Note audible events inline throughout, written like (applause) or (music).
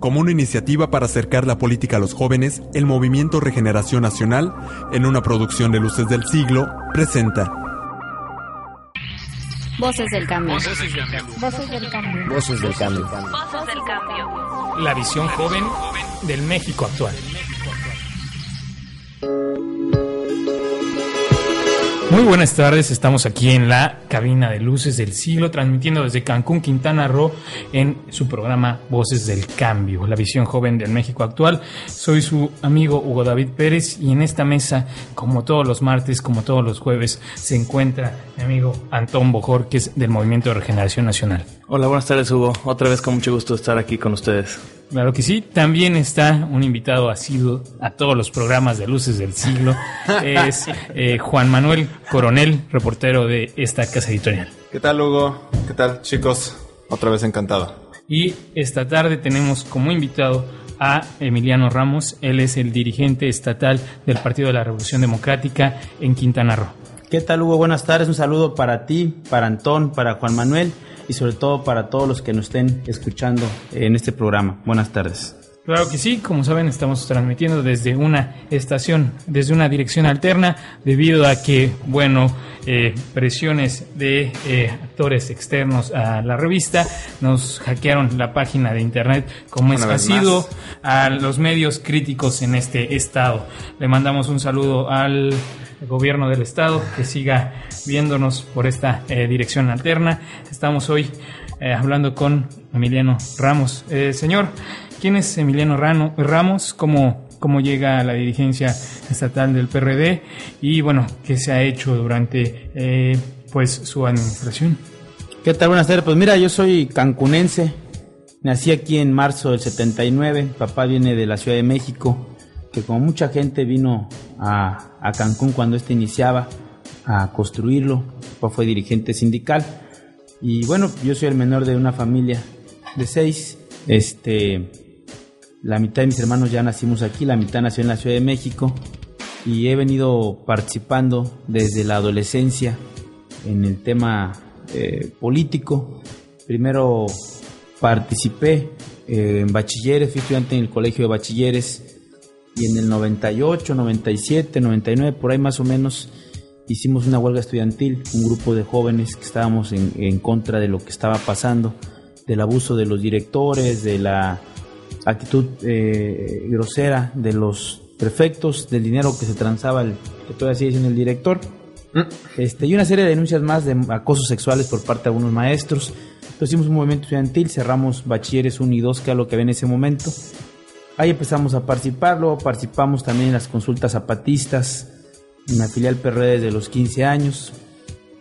Como una iniciativa para acercar la política a los jóvenes, el Movimiento Regeneración Nacional, en una producción de Luces del Siglo, presenta Voces del cambio. Voces del cambio. Voces del cambio. Voces del cambio. Voces del cambio. La visión joven del México actual. Muy buenas tardes, estamos aquí en la cabina de luces del siglo, transmitiendo desde Cancún, Quintana Roo, en su programa Voces del Cambio, la visión joven del México actual. Soy su amigo Hugo David Pérez y en esta mesa, como todos los martes, como todos los jueves, se encuentra mi amigo Antón Bojor, que es del Movimiento de Regeneración Nacional. Hola, buenas tardes Hugo. Otra vez con mucho gusto estar aquí con ustedes. Claro que sí. También está un invitado asiduo a todos los programas de Luces del Siglo. (laughs) Es eh, Juan Manuel Coronel, reportero de esta casa editorial. ¿Qué tal, Hugo? ¿Qué tal, chicos? Otra vez encantado. Y esta tarde tenemos como invitado a Emiliano Ramos. Él es el dirigente estatal del Partido de la Revolución Democrática en Quintana Roo. ¿Qué tal, Hugo? Buenas tardes. Un saludo para ti, para Antón, para Juan Manuel y sobre todo para todos los que nos estén escuchando en este programa. Buenas tardes. Claro que sí, como saben estamos transmitiendo desde una estación, desde una dirección alterna, debido a que, bueno, eh, presiones de eh, actores externos a la revista nos hackearon la página de internet, como es sido más. a los medios críticos en este estado. Le mandamos un saludo al gobierno del estado que siga viéndonos por esta eh, dirección alterna. Estamos hoy eh, hablando con Emiliano Ramos. Eh, señor, ¿quién es Emiliano Rano- Ramos? ¿Cómo, ¿Cómo llega a la dirigencia estatal del PRD? Y bueno, ¿qué se ha hecho durante eh, pues su administración? ¿Qué tal? Buenas tardes. Pues mira, yo soy cancunense. Nací aquí en marzo del 79. Papá viene de la Ciudad de México, que como mucha gente vino a, a Cancún cuando este iniciaba a construirlo. Papá fue dirigente sindical. Y bueno, yo soy el menor de una familia de seis. Este, la mitad de mis hermanos ya nacimos aquí, la mitad nació en la Ciudad de México. Y he venido participando desde la adolescencia en el tema eh, político. Primero participé eh, en bachilleres, fui estudiante en el colegio de bachilleres y en el 98, 97, 99, por ahí más o menos, hicimos una huelga estudiantil, un grupo de jóvenes que estábamos en, en contra de lo que estaba pasando, del abuso de los directores, de la actitud eh, grosera de los prefectos, del dinero que se transaba, el, que todavía sigue siendo el director. Este, y una serie de denuncias más de acosos sexuales por parte de algunos maestros. Entonces hicimos un movimiento estudiantil, cerramos bachilleres 1 y 2, que era lo que había en ese momento. Ahí empezamos a participar, luego participamos también en las consultas zapatistas, en la filial PRD desde los 15 años.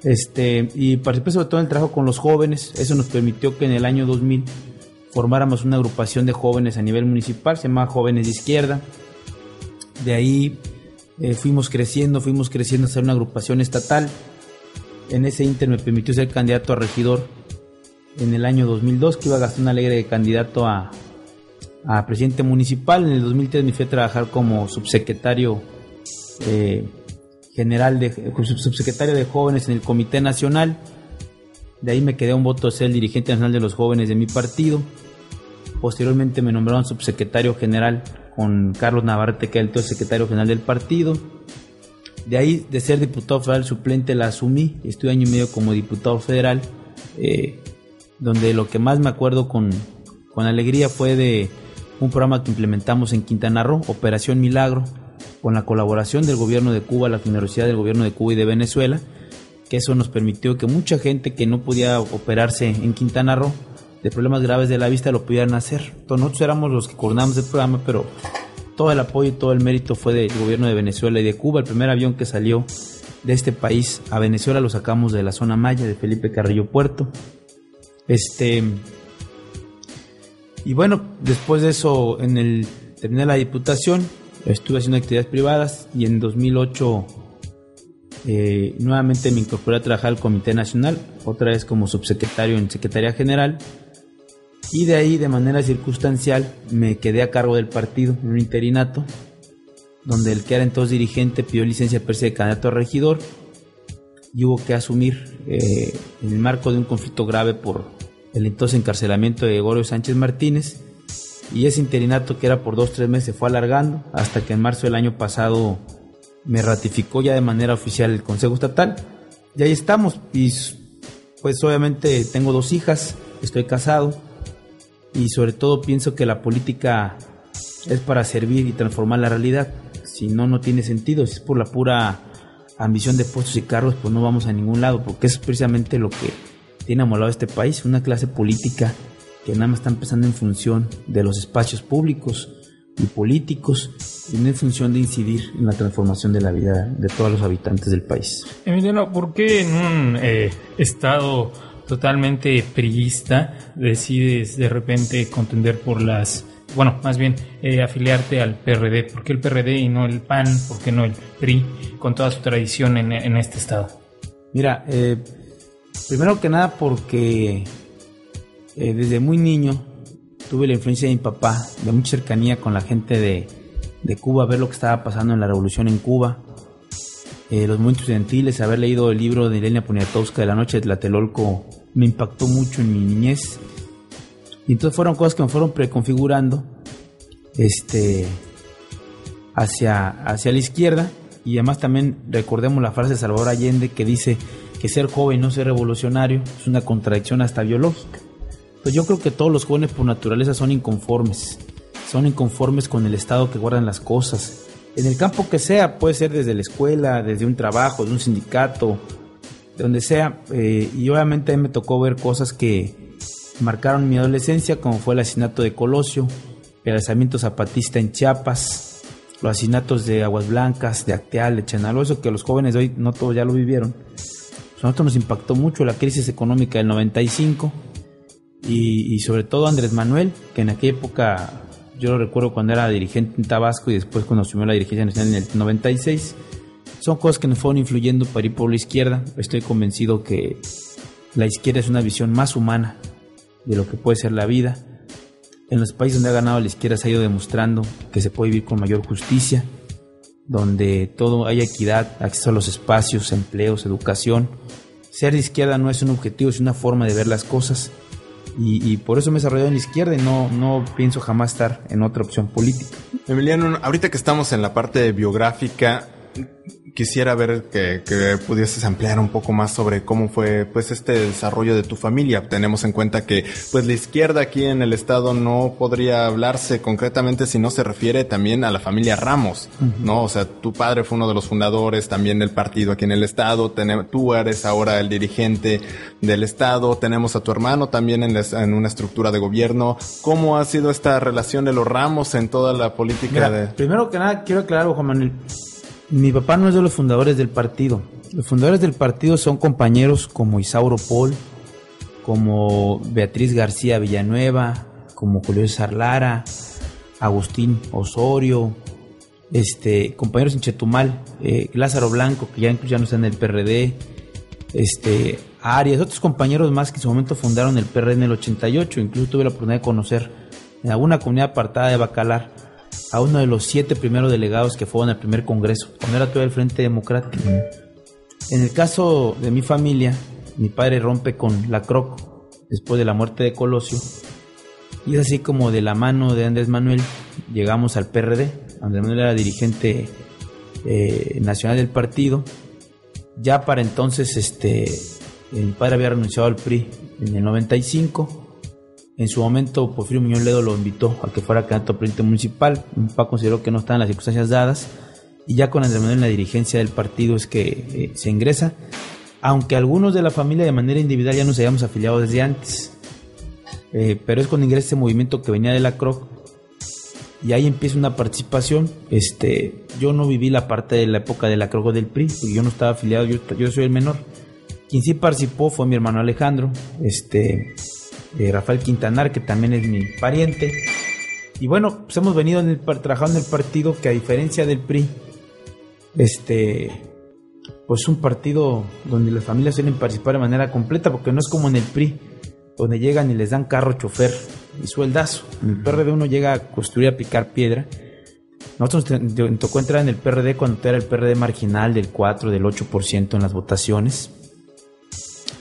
Este, y participé sobre todo en el trabajo con los jóvenes. Eso nos permitió que en el año 2000 formáramos una agrupación de jóvenes a nivel municipal, se llamaba Jóvenes de Izquierda. De ahí eh, fuimos creciendo, fuimos creciendo a ser una agrupación estatal. En ese inter me permitió ser candidato a regidor en el año 2002, que iba a gastar una alegre de candidato a, a presidente municipal. En el 2003 me fui a trabajar como subsecretario eh, general de sub- subsecretario de jóvenes en el Comité Nacional. De ahí me quedé un voto ser el dirigente nacional de los jóvenes de mi partido. Posteriormente me nombraron subsecretario general con Carlos Navarrete, que era el secretario general del partido. De ahí, de ser diputado federal suplente, la asumí. Estuve año y medio como diputado federal, eh, donde lo que más me acuerdo con, con alegría fue de un programa que implementamos en Quintana Roo, Operación Milagro, con la colaboración del gobierno de Cuba, la generosidad del gobierno de Cuba y de Venezuela, que eso nos permitió que mucha gente que no podía operarse en Quintana Roo de problemas graves de la vista lo pudieran hacer. Entonces, nosotros éramos los que coordinamos el programa, pero todo el apoyo y todo el mérito fue del gobierno de Venezuela y de Cuba. El primer avión que salió de este país a Venezuela lo sacamos de la zona maya de Felipe Carrillo Puerto. Este y bueno, después de eso, en el terminé la diputación, estuve haciendo actividades privadas y en 2008 eh, nuevamente me incorporé a trabajar al Comité Nacional, otra vez como subsecretario en Secretaría General. Y de ahí, de manera circunstancial, me quedé a cargo del partido en un interinato, donde el que era entonces dirigente pidió licencia per se de candidato a regidor y hubo que asumir eh, en el marco de un conflicto grave por el entonces encarcelamiento de Gregorio Sánchez Martínez. Y ese interinato que era por dos, tres meses se fue alargando hasta que en marzo del año pasado me ratificó ya de manera oficial el Consejo Estatal. Y ahí estamos. Pues obviamente tengo dos hijas, estoy casado y sobre todo pienso que la política es para servir y transformar la realidad. Si no, no tiene sentido. Si es por la pura ambición de puestos y cargos, pues no vamos a ningún lado, porque es precisamente lo que tiene amolado este país, una clase política que nada más está empezando en función de los espacios públicos y políticos y no en función de incidir en la transformación de la vida de todos los habitantes del país. Emiliano, ¿por qué en un eh, estado totalmente priista decides de repente contender por las, bueno, más bien eh, afiliarte al PRD? ¿Por qué el PRD y no el PAN? ¿Por qué no el PRI con toda su tradición en, en este estado? Mira, eh, primero que nada porque desde muy niño tuve la influencia de mi papá, de mucha cercanía con la gente de, de Cuba, ver lo que estaba pasando en la revolución en Cuba, eh, los movimientos estudiantiles, haber leído el libro de Elena Poniatowska de la noche de Tlatelolco me impactó mucho en mi niñez. Y entonces fueron cosas que me fueron preconfigurando este, hacia, hacia la izquierda. Y además también recordemos la frase de Salvador Allende que dice ser joven no ser revolucionario es una contradicción hasta biológica. Pues yo creo que todos los jóvenes por naturaleza son inconformes. Son inconformes con el estado que guardan las cosas. En el campo que sea, puede ser desde la escuela, desde un trabajo, de un sindicato, de donde sea. Eh, y obviamente a mí me tocó ver cosas que marcaron mi adolescencia, como fue el asesinato de Colosio, el alzamiento zapatista en Chiapas, los asesinatos de Aguas Blancas, de Acteal, de Chenaló, eso que los jóvenes de hoy no todos ya lo vivieron. A nosotros nos impactó mucho la crisis económica del 95 y, sobre todo Andrés Manuel, que en aquella época yo lo recuerdo cuando era dirigente en Tabasco y después cuando asumió la dirigencia nacional en el 96. Son cosas que nos fueron influyendo para ir por la izquierda. Estoy convencido que la izquierda es una visión más humana de lo que puede ser la vida. En los países donde ha ganado la izquierda se ha ido demostrando que se puede vivir con mayor justicia, donde todo hay equidad, acceso a los espacios, empleos, educación. Ser de izquierda no es un objetivo, es una forma de ver las cosas y, por eso me he desarrollado en izquierda y no, no pienso jamás estar en otra opción política. Emiliano, ahorita que estamos en la parte biográfica, quisiera ver que, pudieses ampliar un poco más sobre cómo fue pues este desarrollo de tu familia. Tenemos en cuenta que pues la izquierda aquí en el estado no podría hablarse concretamente si no se refiere también a la familia Ramos, ¿no? O sea, tu padre fue uno de los fundadores también del partido aquí en el estado, tú eres ahora el dirigente del estado, tenemos a tu hermano también en, en una estructura de gobierno. ¿Cómo ha sido esta relación de los Ramos en toda la política de... Primero que nada, quiero aclarar, Juan Manuel, mi papá no es de los fundadores del partido. Los fundadores del partido son compañeros como Isauro Paul, como Beatriz García Villanueva, como Julio César Lara, Agustín Osorio, este, compañeros en Chetumal, eh, Lázaro Blanco, que ya incluso ya no está en el PRD, este, Arias, otros compañeros más que en su momento fundaron el PRD en el 88, incluso tuve la oportunidad de conocer en alguna comunidad apartada de Bacalar a uno de los siete primeros delegados que fueron al primer congreso, cuando era todo el Frente Democrático. En el caso de mi familia, mi padre rompe con la CROC después de la muerte de Colosio, y es así como de la mano de Andrés Manuel llegamos al PRD. Andrés Manuel era dirigente eh, nacional del partido. Ya para entonces, este, mi padre había renunciado al PRI en el 95 en su momento, Porfirio Muñoz Ledo lo invitó a que fuera candidato a presidente municipal. Mi papá consideró que no estaban las circunstancias dadas. Y ya con Andrés Manuel en la dirigencia del partido es que eh, se ingresa. Aunque algunos de la familia de manera individual ya nos habíamos afiliado desde antes. Eh, pero es cuando ingresa ese movimiento que venía de la CROC. Y ahí empieza una participación. Este, yo no viví la parte de la época de la CROC del PRI, porque yo no estaba afiliado, yo, yo soy el menor. Quien sí participó fue mi hermano Alejandro. Este, eh, Rafael Quintanar, que también es mi pariente. Y bueno, pues hemos venido en el, trabajando en el partido que a diferencia del PRI, este, pues es un partido donde las familias suelen participar de manera completa, porque no es como en el PRI, donde llegan y les dan carro, chofer y sueldazo. En el PRD uno llega a construir, a picar piedra. Nosotros nos tocó entrar en el PRD cuando era el PRD marginal del 4, del 8% en las votaciones.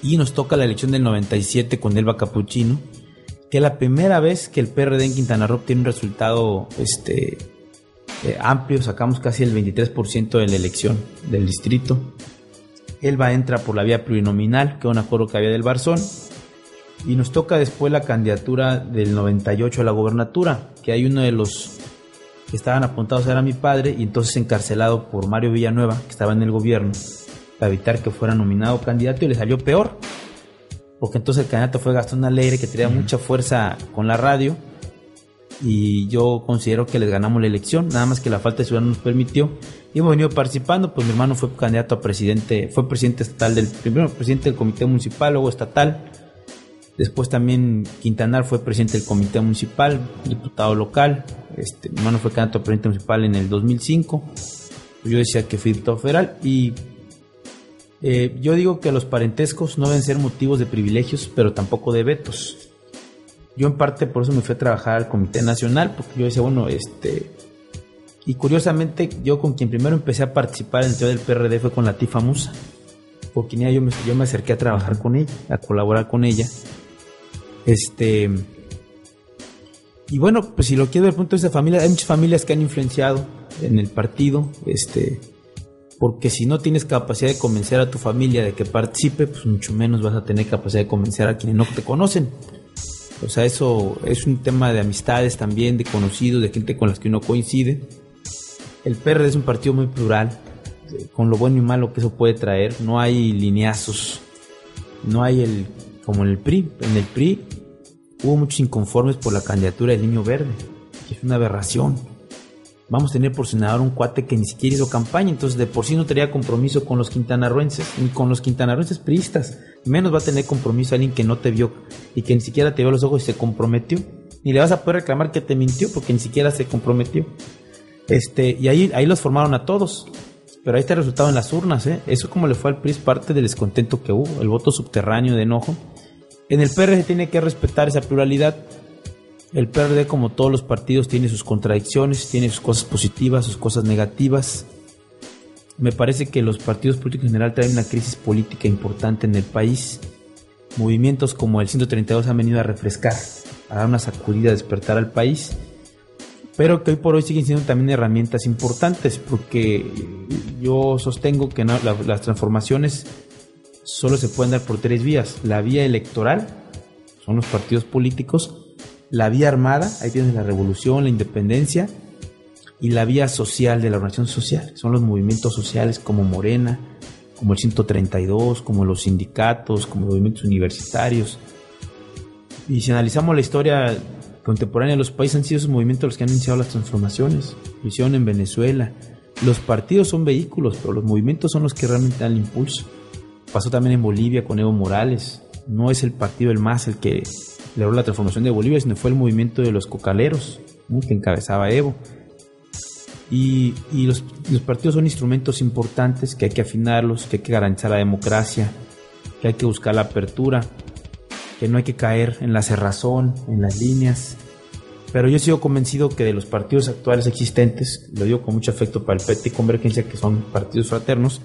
Y nos toca la elección del 97 con Elba Capuchino, que es la primera vez que el PRD en Quintana Roo tiene un resultado este, eh, amplio, sacamos casi el 23% de la elección del distrito. Elba entra por la vía plurinominal, que es un acuerdo que había del Barzón, y nos toca después la candidatura del 98 a la gobernatura, que hay uno de los que estaban apuntados era mi padre y entonces encarcelado por Mario Villanueva, que estaba en el gobierno, para evitar que fuera nominado candidato y le salió peor. Porque entonces el candidato fue Gastón Alegre, que tenía mucha fuerza con la radio. Y yo considero que les ganamos la elección, nada más que la falta de ciudad nos permitió. Y hemos venido participando, pues mi hermano fue candidato a presidente, fue presidente estatal del, primero presidente del comité municipal, luego estatal. Después también Quintanar fue presidente del comité municipal, diputado local. Este, mi hermano fue candidato a presidente municipal en el 2005. Yo decía que fui diputado federal. Y eh, yo digo que los parentescos no deben ser motivos de privilegios, pero tampoco de vetos. Yo en parte por eso me fui a trabajar al Comité Nacional, porque yo decía, bueno, este... Y curiosamente, yo con quien primero empecé a participar en el del PRD fue con la Tifa Musa. Por quien yo me, yo me acerqué a trabajar con ella, a colaborar con ella. Este. Y bueno, pues si lo quiero ver punto de vista de familia, hay muchas familias que han influenciado en el partido. Este. Porque si no tienes capacidad de convencer a tu familia de que participe, pues mucho menos vas a tener capacidad de convencer a quienes no te conocen. O sea, eso es un tema de amistades también, de conocidos, de gente con las que uno coincide. El PRD es un partido muy plural, eh, con lo bueno y malo que eso puede traer. No hay lineazos, no hay el, como en el PRI. En el PRI hubo muchos inconformes por la candidatura del Niño Verde, que es una aberración. Vamos a tener por senador un cuate que ni siquiera hizo campaña, entonces de por sí no tenía compromiso con los quintanarruenses, ni con los quintanarruenses priistas. Menos va a tener compromiso alguien que no te vio y que ni siquiera te vio a los ojos y se comprometió. Ni le vas a poder reclamar que te mintió porque ni siquiera se comprometió. Este, y ahí, ahí los formaron a todos. Pero ahí está el resultado en las urnas, ¿eh? Eso como le fue al PRI es parte del descontento que hubo, el voto subterráneo de enojo. En el PRD tiene que respetar esa pluralidad. El PRD, como todos los partidos, tiene sus contradicciones, tiene sus cosas positivas, sus cosas negativas. Me parece que los partidos políticos en general traen una crisis política importante en el país. Movimientos como el 132 han venido a refrescar, a dar una sacudida, a despertar al país pero que hoy por hoy siguen siendo también herramientas importantes, porque yo sostengo que las transformaciones solo se pueden dar por tres vías. La vía electoral, son los partidos políticos, la vía armada, ahí tienes la revolución, la independencia, y la vía social de la organización social, son los movimientos sociales como Morena, como el 132, como los sindicatos, como los movimientos universitarios. Y si analizamos la historia contemporánea de los países, han sido esos movimientos los que han iniciado las transformaciones. Lo en Venezuela. Los partidos son vehículos, pero los movimientos son los que realmente dan el impulso. Pasó también en Bolivia con Evo Morales. No es el partido el más el que logró la transformación de Bolivia, sino fue el movimiento de los cocaleros, ¿no? que encabezaba Evo. Y, los partidos son instrumentos importantes que hay que afinarlos, que hay que garantizar la democracia, que hay que buscar la apertura, que no hay que caer en la cerrazón, en las líneas. Pero yo sigo convencido que de los partidos actuales existentes, lo digo con mucho afecto para el PT y Convergencia, que son partidos fraternos,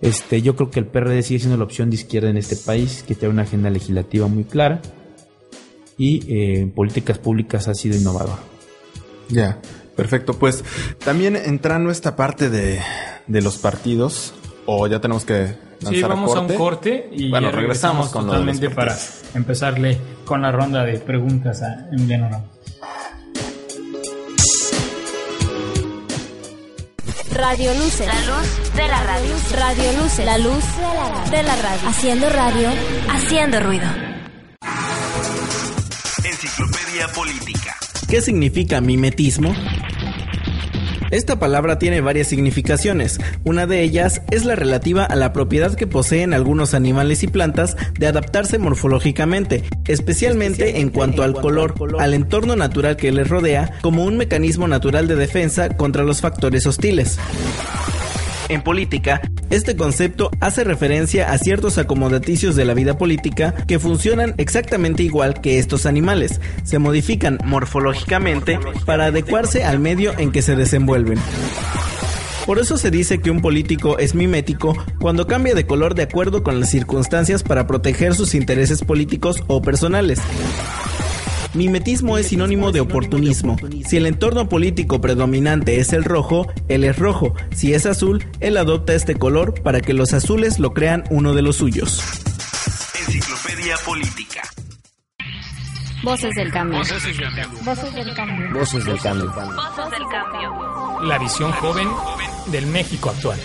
este, yo creo que el PRD sigue siendo la opción de izquierda en este país, que tiene una agenda legislativa muy clara y eh, en políticas públicas ha sido innovador. Ya, perfecto. Pues también entrando esta parte de, de los partidos, o ya tenemos que lanzar Sí, vamos a, un corte y Bueno, ya regresamos regresamos con lo de los totalmente para empezarle con la ronda de preguntas a Emiliano Ramos. Radio Luces. La luz de la radio. Radio Luces. La luz de la radio. Haciendo radio. Haciendo ruido. Política. ¿Qué significa mimetismo? Esta palabra tiene varias significaciones. Una de ellas es la relativa a la propiedad que poseen algunos animales y plantas de adaptarse morfológicamente, especialmente en cuanto al color, al entorno natural que les rodea, como un mecanismo natural de defensa contra los factores hostiles. En política, este concepto hace referencia a ciertos acomodaticios de la vida política que funcionan exactamente igual que estos animales. Se modifican morfológicamente para adecuarse al medio en que se desenvuelven. Por eso se dice que un político es mimético cuando cambia de color de acuerdo con las circunstancias para proteger sus intereses políticos o personales. Mimetismo es sinónimo de oportunismo. Si el entorno político predominante es el rojo, él es rojo. Si es azul, él adopta este color para que los azules lo crean uno de los suyos. Enciclopedia Política. Voces del cambio. Voces del cambio. Voces del cambio. Voces del cambio. Voces del cambio. La visión joven del México actual.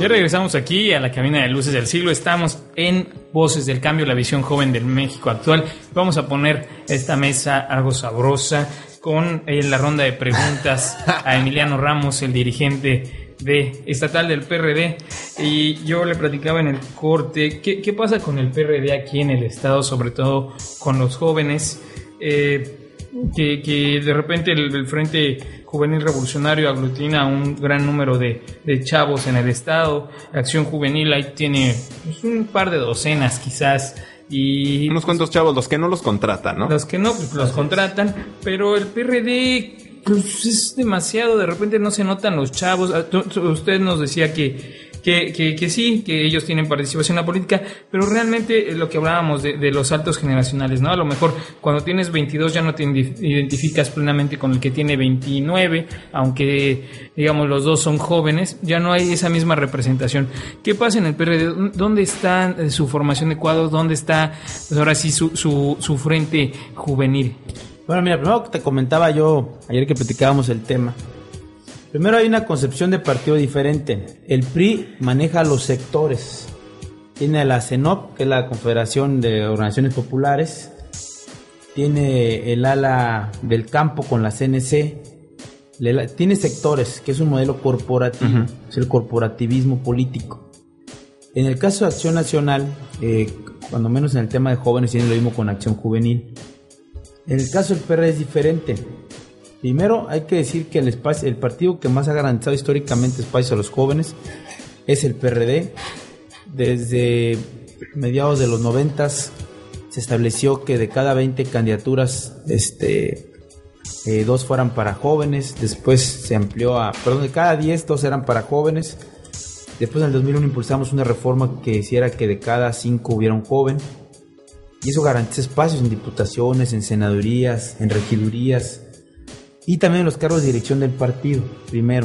Ya regresamos aquí a la cabina de luces del siglo. Estamos en Voces del Cambio, la visión joven del México actual. Vamos a poner esta mesa algo sabrosa con eh, la ronda de preguntas (laughs) a Emiliano Ramos, el dirigente de estatal del PRD. Y yo le platicaba en el corte, ¿qué, qué pasa con el PRD aquí en el estado, sobre todo con los jóvenes? Eh, que, que de repente el, el Frente Juvenil Revolucionario aglutina a un gran número de, de chavos en el estado. Acción Juvenil ahí tiene pues, un par de docenas quizás. Y Unos cuantos chavos, los que no los contratan, ¿no? los que no, pues los contratan, pero el PRD pues, es demasiado, de repente no se notan los chavos. Ah, Usted nos decía que, que, que, que sí, que ellos tienen participación en la política, pero realmente lo que hablábamos de, de los saltos generacionales, ¿no? A lo mejor cuando tienes 22 ya no te identificas plenamente con el que tiene 29, aunque digamos los dos son jóvenes, ya no hay esa misma representación. ¿Qué pasa en el PRD? ¿Dónde está eh, su formación de cuadros? ¿Dónde está pues ahora sí su, su, su frente juvenil? Bueno, mira, primero que te comentaba yo ayer que platicábamos el tema. Primero hay una concepción de partido diferente. El PRI maneja los sectores. Tiene a la CENOP, que es la Confederación de Organizaciones Populares. Tiene el ala del campo con la CNC. Le- Tiene sectores, que es un modelo corporativo. Es el corporativismo político. En el caso de Acción Nacional, eh, cuando menos en el tema de jóvenes, tiene lo mismo con Acción Juvenil. En el caso del PRD es diferente. Primero hay que decir que el, espacio, el partido que más ha garantizado históricamente espacios a los jóvenes es el PRD. Desde mediados de los noventas se estableció que de cada 20 candidaturas, este, eh, dos fueran para jóvenes. Después se amplió a, perdón, de cada 10, dos eran para jóvenes. Después en el 2001 impulsamos una reforma que hiciera que de cada 5 hubiera un joven. Y eso garantiza espacios en diputaciones, en senadurías, en regidurías y también en los cargos de dirección del partido, primero.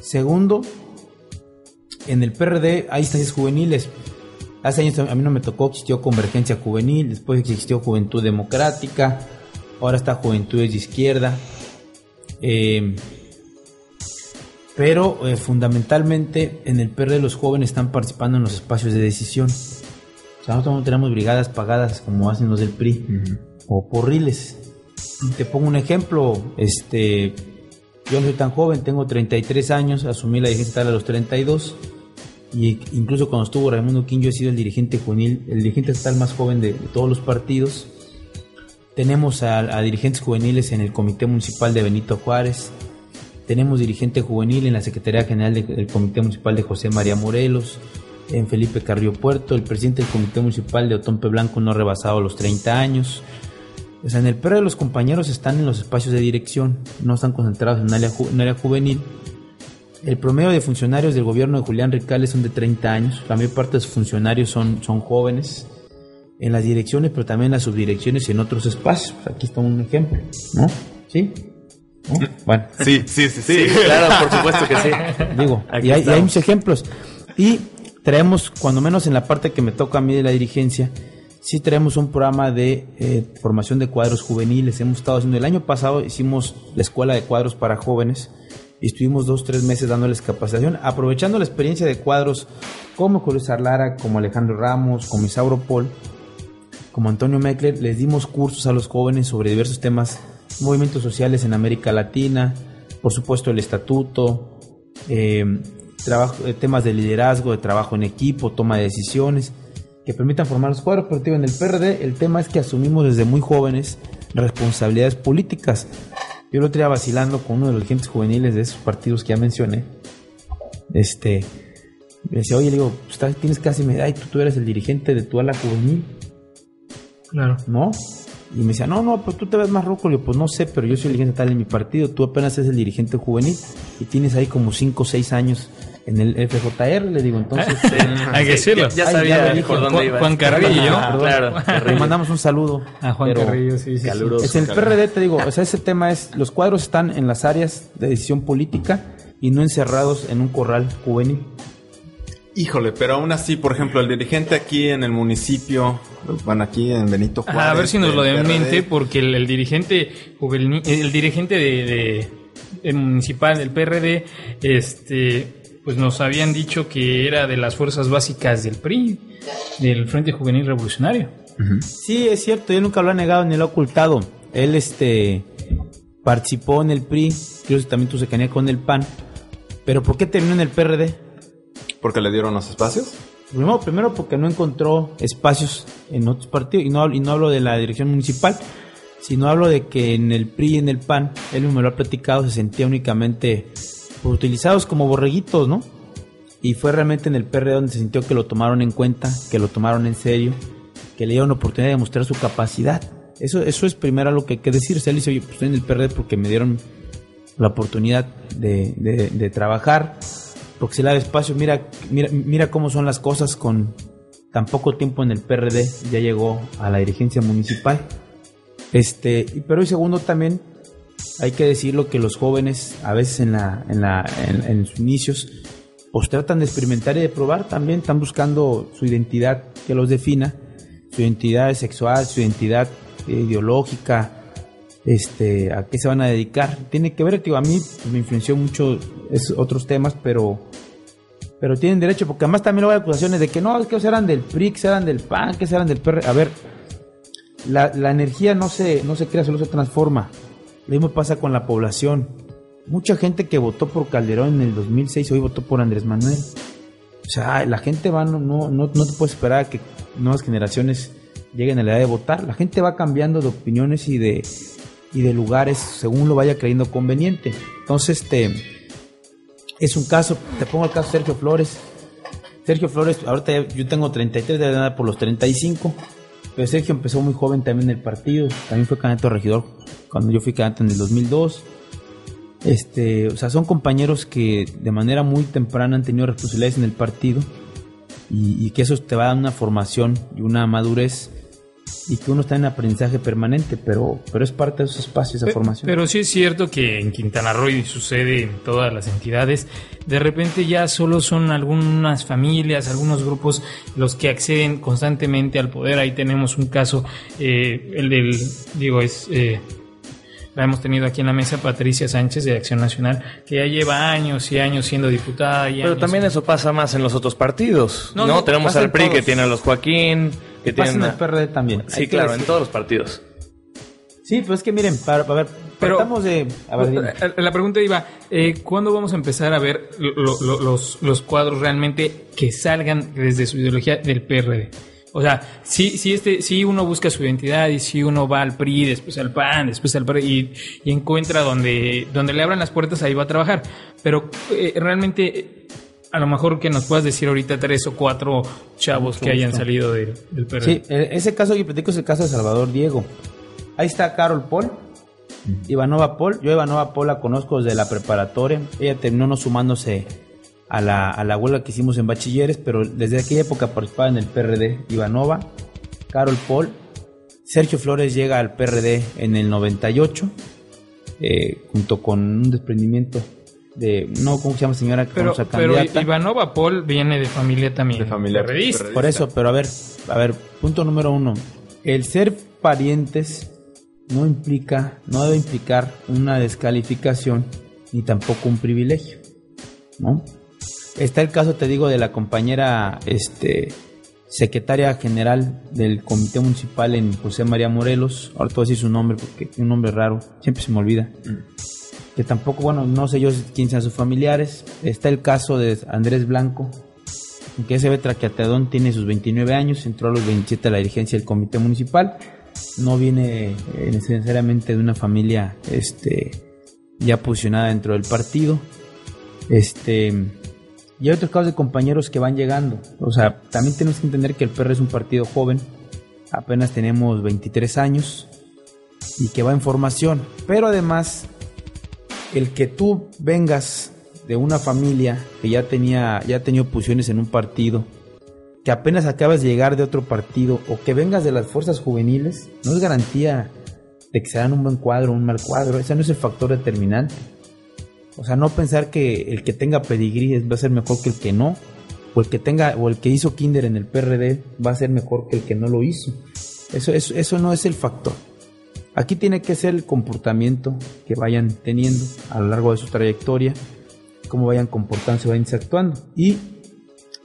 Segundo, en el PRD hay instancias juveniles. Hace años a mí no me tocó, existió Convergencia Juvenil, después existió Juventud Democrática, ahora está Juventudes de Izquierda. Eh, pero eh, fundamentalmente en el PRD los jóvenes están participando en los espacios de decisión. O sea, nosotros no tenemos brigadas pagadas como hacen los del PRI o porriles. Te pongo un ejemplo, este, yo no soy tan joven, tengo 33 años, asumí la dirigencia a los 32 y incluso cuando estuvo Raimundo yo he sido el dirigente juvenil, el dirigente estatal más joven de, todos los partidos. Tenemos a, dirigentes juveniles en el Comité Municipal de Benito Juárez, tenemos dirigente juvenil en la Secretaría General de- del Comité Municipal de José María Morelos, en Felipe Carrillo Puerto, el presidente del Comité Municipal de Otompe Blanco no ha rebasado los 30 años. O sea, en el PRD los compañeros están en los espacios de dirección, no están concentrados en un área, ju- área juvenil. El promedio de funcionarios del gobierno de Julián Ricales son de 30 años, la mayor parte de sus funcionarios son, son jóvenes en las direcciones, pero también en las subdirecciones y en otros espacios. Aquí está un ejemplo, ¿no? ¿Sí? ¿No? Bueno. Sí, sí, sí, sí. claro, por supuesto que sí. (laughs) Digo, y hay, y hay muchos ejemplos. Y traemos, cuando menos en la parte que me toca a mí de la dirigencia, sí traemos un programa de eh, formación de cuadros juveniles. Hemos estado haciendo, el año pasado hicimos la escuela de cuadros para jóvenes y estuvimos dos, tres meses dándoles capacitación, aprovechando la experiencia de cuadros como Julio Sarlara, como Alejandro Ramos, como Isauro Paul, como Antonio Meckler, les dimos cursos a los jóvenes sobre diversos temas, movimientos sociales en América Latina, por supuesto el estatuto, eh, eh, temas de liderazgo, de trabajo en equipo, toma de decisiones, que permitan formar los cuadros, pero digo, en el PRD el tema es que asumimos desde muy jóvenes responsabilidades políticas. Yo lo tenía vacilando con uno de los dirigentes juveniles de esos partidos que ya mencioné. Este, me decía, oye, le digo, pues, tienes casi mi edad y tú, tú eres el dirigente de tu ala juvenil. Claro. ¿no? Y me decía, no, no, pero tú te ves más roco. Le digo, pues no sé, pero yo soy el dirigente tal en mi partido. Tú apenas eres el dirigente juvenil y tienes ahí como 5 o 6 años en el FJR. Le digo, entonces. (laughs) eh, Hay que decirlo. Ya, ya Ay, sabía ya por dónde Juan- iba. Juan Carrillo. Ah, claro. Le mandamos un saludo. A Juan Carrillo, sí, sí. Caluroso. Es el PRD, te digo, o sea, ese tema es, los cuadros están en las áreas de decisión política y no encerrados en un corral juvenil. Híjole, pero aún así, por ejemplo, el dirigente aquí en el municipio, bueno, aquí en Benito Juárez. Ajá, a ver si nos lo del desmente, PRD, porque el, el dirigente juvenil- el dirigente de, de- el municipal del PRD, este, pues nos habían dicho que era de las fuerzas básicas del PRI, del Frente Juvenil Revolucionario. Sí, es cierto, él nunca lo ha negado ni lo ha ocultado. Él este participó en el PRI, creo que también tu cercanía con el PAN. Pero ¿por qué terminó en el PRD? Porque le dieron los espacios. Primero, primero porque no encontró espacios en otros partidos, y no, hablo- y no hablo de la dirección municipal, sino hablo de que en el PRI y en el PAN, él mismo me lo ha platicado, se sentía únicamente utilizados como borreguitos, ¿no? Y fue realmente en el PRD donde se sintió que lo tomaron en cuenta, que lo tomaron en serio, que le dieron la oportunidad de mostrar su capacidad. Eso, eso es primero lo que hay que decir. O sea, él dice, oye, pues estoy en el PRD porque me dieron la oportunidad de, trabajar, porque se le da espacio. Mira, mira, mira cómo son las cosas con tan poco tiempo en el PRD, ya llegó a la dirigencia municipal. Este, pero y segundo también hay que decirlo que los jóvenes a veces en la, en la, en, sus inicios, pues tratan de experimentar y de probar también, están buscando su identidad que los defina, su identidad sexual, su identidad eh, ideológica, este, a qué se van a dedicar. Tiene que ver, digo, a mí me influenció mucho esos otros temas, pero pero tienen derecho, porque además también luego hay acusaciones de que no, es que eran del PRI, que eran del PAN, que eran del PR. A ver, la, la energía no se, no se crea, solo se transforma. Lo mismo pasa con la población. Mucha gente que votó por Calderón en el 2006 hoy votó por Andrés Manuel. O sea, la gente va, no, no, no, no te puedes esperar a que nuevas generaciones lleguen a la edad de votar. La gente va cambiando de opiniones y de, y de lugares según lo vaya creyendo conveniente. Entonces, este es un caso, te pongo el caso de Sergio Flores. Sergio Flores, ahorita yo tengo 33, debe andar por los 35. Pero Sergio empezó muy joven también en el partido. También fue candidato a regidor cuando yo fui candidato en el 2002. Este, o sea, son compañeros que de manera muy temprana han tenido responsabilidades en el partido y, y que eso te va a dar una formación y una madurez y que uno está en aprendizaje permanente, pero, pero es parte de esos espacios de Pe- formación. Pero sí es cierto que en Quintana Roo y sucede en todas las entidades, de repente ya solo son algunas familias, algunos grupos los que acceden constantemente al poder. Ahí tenemos un caso, eh, el del, digo, es... eh, la hemos tenido aquí en la mesa Patricia Sánchez de Acción Nacional, que ya lleva años y años siendo diputada. y Pero años- también eso pasa más en los otros partidos. No, No, no, tenemos al PRI que todos. tiene a los Joaquín, que Pasa tienen en el a- PRD también. Sí, claro, decir. en todos los partidos. Sí, pues es que miren, para, para ver, Pero- tratamos de... A ver. Eh, La pregunta iba, eh, ¿cuándo vamos a empezar a ver lo- lo- los, los cuadros realmente que salgan desde su ideología del PRD? O sea, si, si, este, si uno busca su identidad y si uno va al PRI, después al PAN, después al PRI y, y encuentra donde, donde le abran las puertas, ahí va a trabajar. Pero eh, realmente, a lo mejor que nos puedas decir ahorita tres o cuatro chavos que hayan salido del, del PRD. Sí, e- ese caso que platico es el caso de Salvador Diego. Ahí está Carol Paul, Ivanova Paul. Yo Ivanova Paul la conozco desde la preparatoria. Ella terminó no sumándose a la, a la huelga que hicimos en bachilleres, pero desde aquella época participaba en el PRD. Ivanova, Carol Paul. Sergio Flores llega al PRD en el 98, eh, junto con un desprendimiento de, no, ¿cómo se llama señora? que Pero, pero candidata? Ivanova Paul viene de familia también. De familia. PRD. Por eso, pero a ver, a ver, punto número uno. El ser parientes no implica, no debe implicar una descalificación ni tampoco un privilegio, ¿no? Está el caso, te digo, de la compañera, este, secretaria general del Comité Municipal en José María Morelos. Ahora te voy a decir su nombre porque es un nombre raro, siempre se me olvida. Que tampoco, bueno, no sé yo quién sean sus familiares. Está el caso de Andrés Blanco, que ese traqueatedón tiene sus 29 años, entró a los 27 a la dirigencia del Comité Municipal. No viene eh, necesariamente de una familia este, ya posicionada dentro del partido. Este, y hay otros casos de compañeros que van llegando. O sea, también tenemos que entender que el PR es un partido joven. Apenas tenemos 23 años y que va en formación. Pero además, el que tú vengas de una familia que ya tenía, ya tenía posiciones en un partido, que apenas acabas de llegar de otro partido o que vengas de las fuerzas juveniles, no es garantía de que serán un buen cuadro o un mal cuadro. Ese no es el factor determinante. O sea, no pensar que el que tenga pedigrí va a ser mejor que el que no, o el que tenga o el que hizo kinder en el PRD va a ser mejor que el que no lo hizo. Eso, eso, eso no es el factor. Aquí tiene que ser el comportamiento que vayan teniendo a lo largo de su trayectoria, cómo vayan comportándose, vayan actuando. Y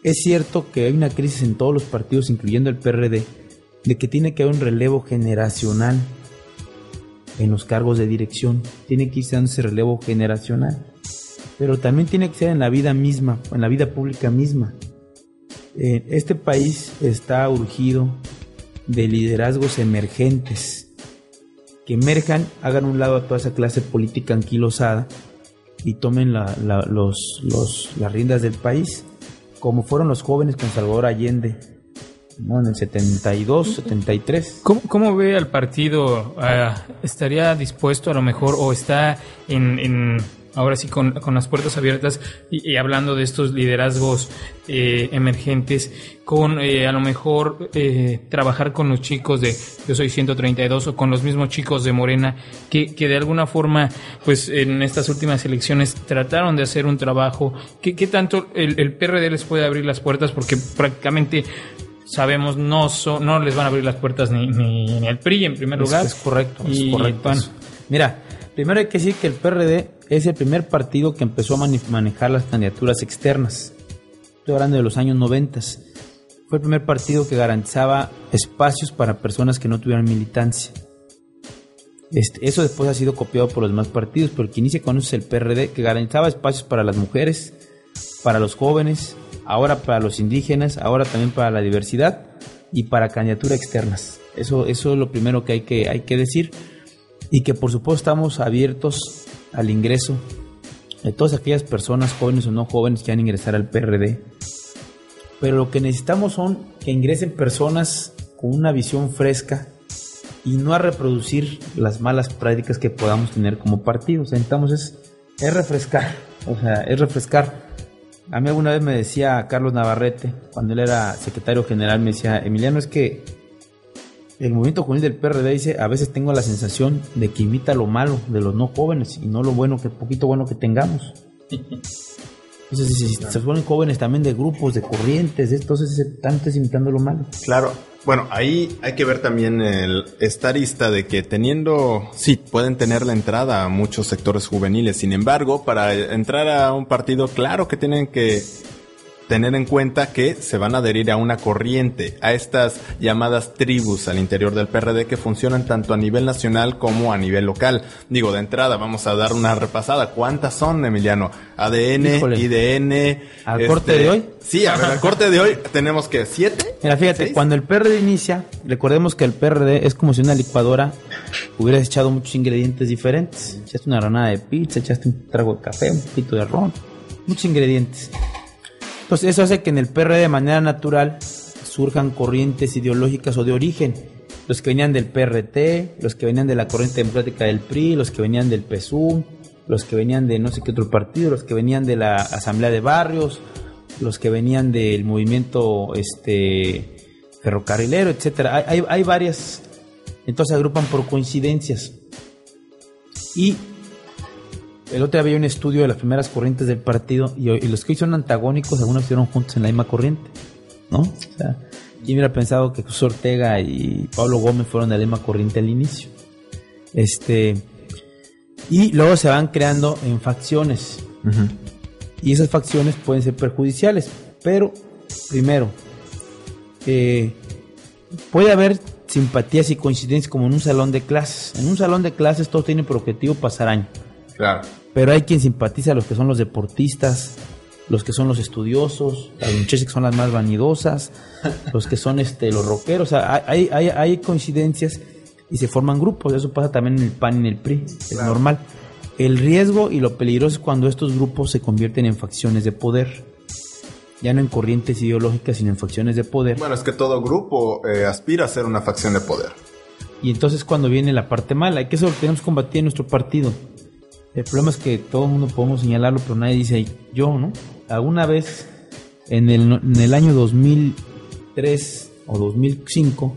es cierto que hay una crisis en todos los partidos, incluyendo el PRD, de que tiene que haber un relevo generacional en los cargos de dirección. Tiene que irse dando ese relevo generacional. Pero también tiene que ser en la vida misma, en la vida pública misma. Eh, este país está urgido de liderazgos emergentes que emerjan, hagan un lado a toda esa clase política anquilosada y tomen la, los, los, las riendas del país, como fueron los jóvenes con Salvador Allende ¿no? en el 72, 73. ¿Cómo, cómo ve al partido? Ah, ¿Estaría dispuesto a lo mejor o está en, ahora sí con, con, las puertas abiertas y, hablando de estos liderazgos eh, emergentes, con eh, a lo mejor eh, trabajar con los chicos de Yo Soy 132 o con los mismos chicos de Morena que, que de alguna forma, pues en estas últimas elecciones trataron de hacer un trabajo. ¿Qué, qué tanto el, el PRD les puede abrir las puertas? Porque prácticamente sabemos no no les van a abrir las puertas ni, ni, el PRI en primer lugar. Es, correcto, es correcto. Mira, primero hay que decir que el PRD es el primer partido que empezó a manejar las candidaturas externas. Estoy hablando de los años 90. Fue el primer partido que garantizaba espacios para personas que no tuvieran militancia. Este, eso después ha sido copiado por los demás partidos, pero quien inicia con eso es el PRD, que garantizaba espacios para las mujeres, para los jóvenes, ahora para los indígenas, ahora también para la diversidad y para candidaturas externas. Eso, eso es lo primero que hay, que hay que decir y que por supuesto estamos abiertos al ingreso de todas aquellas personas, jóvenes o no jóvenes, que quieran ingresar al PRD. Pero lo que necesitamos son que ingresen personas con una visión fresca y no a reproducir las malas prácticas que podamos tener como partido. O sea, necesitamos es, es refrescar, o sea, es refrescar a mí alguna vez me decía Carlos Navarrete, cuando él era secretario general, me decía, Emiliano, es que el movimiento juvenil del PRD dice, a veces tengo la sensación de que imita lo malo de los no jóvenes y no lo bueno, que poquito bueno que tengamos. (laughs) Entonces, si se ponen jóvenes también de grupos, de corrientes, entonces están imitando lo malo. Claro, bueno, ahí hay que ver también el, esta arista de que teniendo, sí, pueden tener la entrada a muchos sectores juveniles, sin embargo, para entrar a un partido, claro que tienen que tener en cuenta que se van a adherir a una corriente, a estas llamadas tribus al interior del PRD que funcionan tanto a nivel nacional como a nivel local. Digo, de entrada, vamos a dar una repasada. ¿Cuántas son, Emiliano? ADN, IDN. ¿Al corte de este, hoy? Sí, a ver, al corte de hoy tenemos que siete. Mira, fíjate, cuando el PRD inicia, recordemos que el PRD es como si una licuadora hubieras echado muchos ingredientes diferentes. Echaste una granada de pizza, echaste un trago de café, un poquito de ron, muchos ingredientes. Entonces eso hace que en el PR de manera natural surjan corrientes ideológicas o de origen. Los que venían del PRT, los que venían de la corriente democrática del PRI, los que venían del PSUM, los que venían de no sé qué otro partido, los que venían de la Asamblea de Barrios, los que venían del movimiento este ferrocarrilero, etcétera. Hay varias, entonces agrupan por coincidencias. Y el otro día había un estudio de las primeras corrientes del partido y, los que hoy son antagónicos, algunos estuvieron juntos en la misma corriente, ¿no? O sea, ¿quién hubiera pensado que José Ortega y Pablo Gómez fueron de la misma corriente al inicio? Este, y luego se van creando en facciones. Y esas facciones pueden ser perjudiciales, pero primero, eh, puede haber simpatías y coincidencias como en un salón de clases. En un salón de clases todos tienen por objetivo pasar año. Claro. Pero hay quien simpatiza a los que son los deportistas, los que son los estudiosos, las muchachas que son las más vanidosas, los que son este los rockeros. O sea, hay, hay, hay coincidencias y se forman grupos. Eso pasa también en el PAN y en el PRI. Es normal. El riesgo y lo peligroso es cuando estos grupos se convierten en facciones de poder. Ya no en corrientes ideológicas, sino en facciones de poder. Bueno, es que todo grupo eh, aspira a ser una facción de poder. Y entonces cuando viene la parte mala, que eso lo tenemos que combatir en nuestro partido. El problema es que todo el mundo podemos señalarlo, pero nadie dice yo, ¿no? Alguna vez en el, en el año 2003 o 2005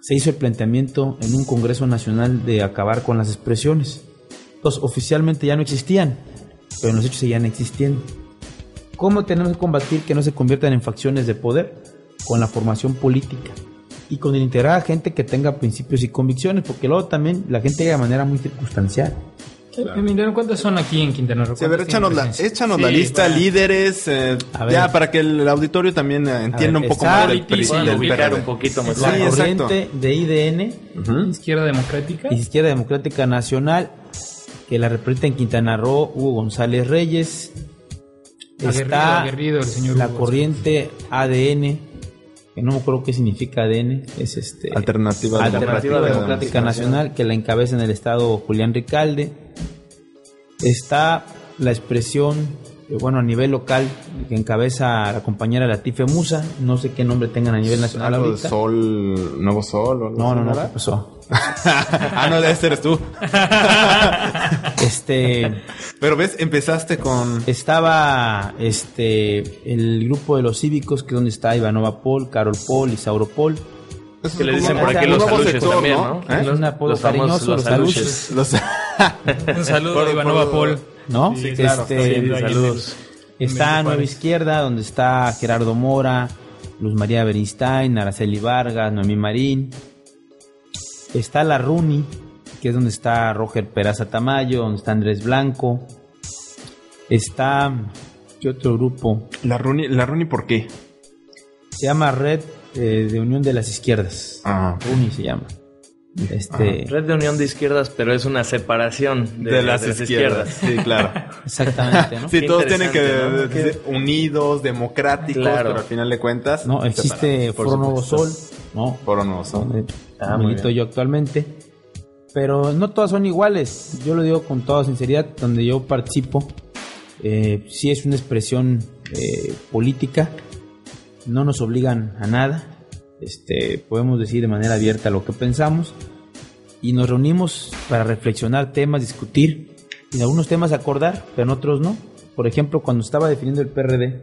se hizo el planteamiento en un Congreso Nacional de acabar con las expresiones. Entonces, oficialmente ya no existían, pero en los hechos seguían existiendo. ¿Cómo tenemos que combatir que no se conviertan en facciones de poder? Con la formación política y con el integrar a gente que tenga principios y convicciones, porque luego también la gente llega de manera muy circunstancial. Emiliano, ¿cuántos son aquí en Quintana Roo? Sí, a ver, ¿Cuántos échanos la, Sí, lista, para- líderes, eh, ya para que el auditorio también eh, entienda ver, un poco más del, PRI, un poquito más. Sí, La exacto. corriente de IDN, Izquierda Democrática. Izquierda Democrática Nacional, que la representa en Quintana Roo, Hugo González Reyes. Aguerrido, Está aguerrido el señor la Hugo corriente ADN, que no me acuerdo qué significa ADN, es este Alternativa, Alternativa Democrática Nacional, que la encabeza en el estado Julián Ricalde. Está la expresión, eh, bueno, a nivel local, que encabeza la compañera Latife Musa, no sé qué nombre tengan a nivel nacional Algo ahorita. Sol, Nuevo Sol o algo No, no, no, ¿verdad? ¿qué pasó? (laughs) ah, no, ese eres tú. (laughs) Este, Pero ves, empezaste con... estaba este el grupo de los cívicos, que es donde está Ivanova Paul, Carol Paul, Isauro Paul. Que le dicen por aquí los nuevo aluches sector, también, ¿no? ¿Eh? Es un apodo Los cariñoso, los los aluches. aluches, Los- (laughs) Un saludo Por- a Ivanova por- Paul. ¿no? Sí, claro, Este, está saludos. Nueva. Izquierda, donde está Gerardo Mora, Luz María Beristain, Araceli Vargas, Noemí Marín. Está la Runi, que es donde está Roger Peraza Tamayo, donde está Andrés Blanco. Está, ¿qué otro grupo? La Runi, la Runi, ¿por qué? Se llama Red eh, de Unión de las Izquierdas. Ah. Runi se llama. Este, Red de Unión de Izquierdas, pero es una separación de, De, las de izquierdas. Sí, claro. (laughs) exactamente, ¿no? (laughs) Sí, Qué todos tienen que ¿no? ser unidos, democráticos, Claro. pero al final de cuentas... No, existe Foro Nuevo. Sol, ¿no? Foro Nuevo Sol. donde Ah, muy milito bien. yo actualmente. Pero no todas son iguales. Yo lo digo con toda sinceridad, donde yo participo, eh, sí es una expresión eh, política, no nos obligan a nada, este, podemos decir de manera abierta lo que pensamos y nos reunimos para reflexionar temas, discutir y en algunos temas acordar, pero en otros no. Por ejemplo, cuando estaba definiendo el PRD,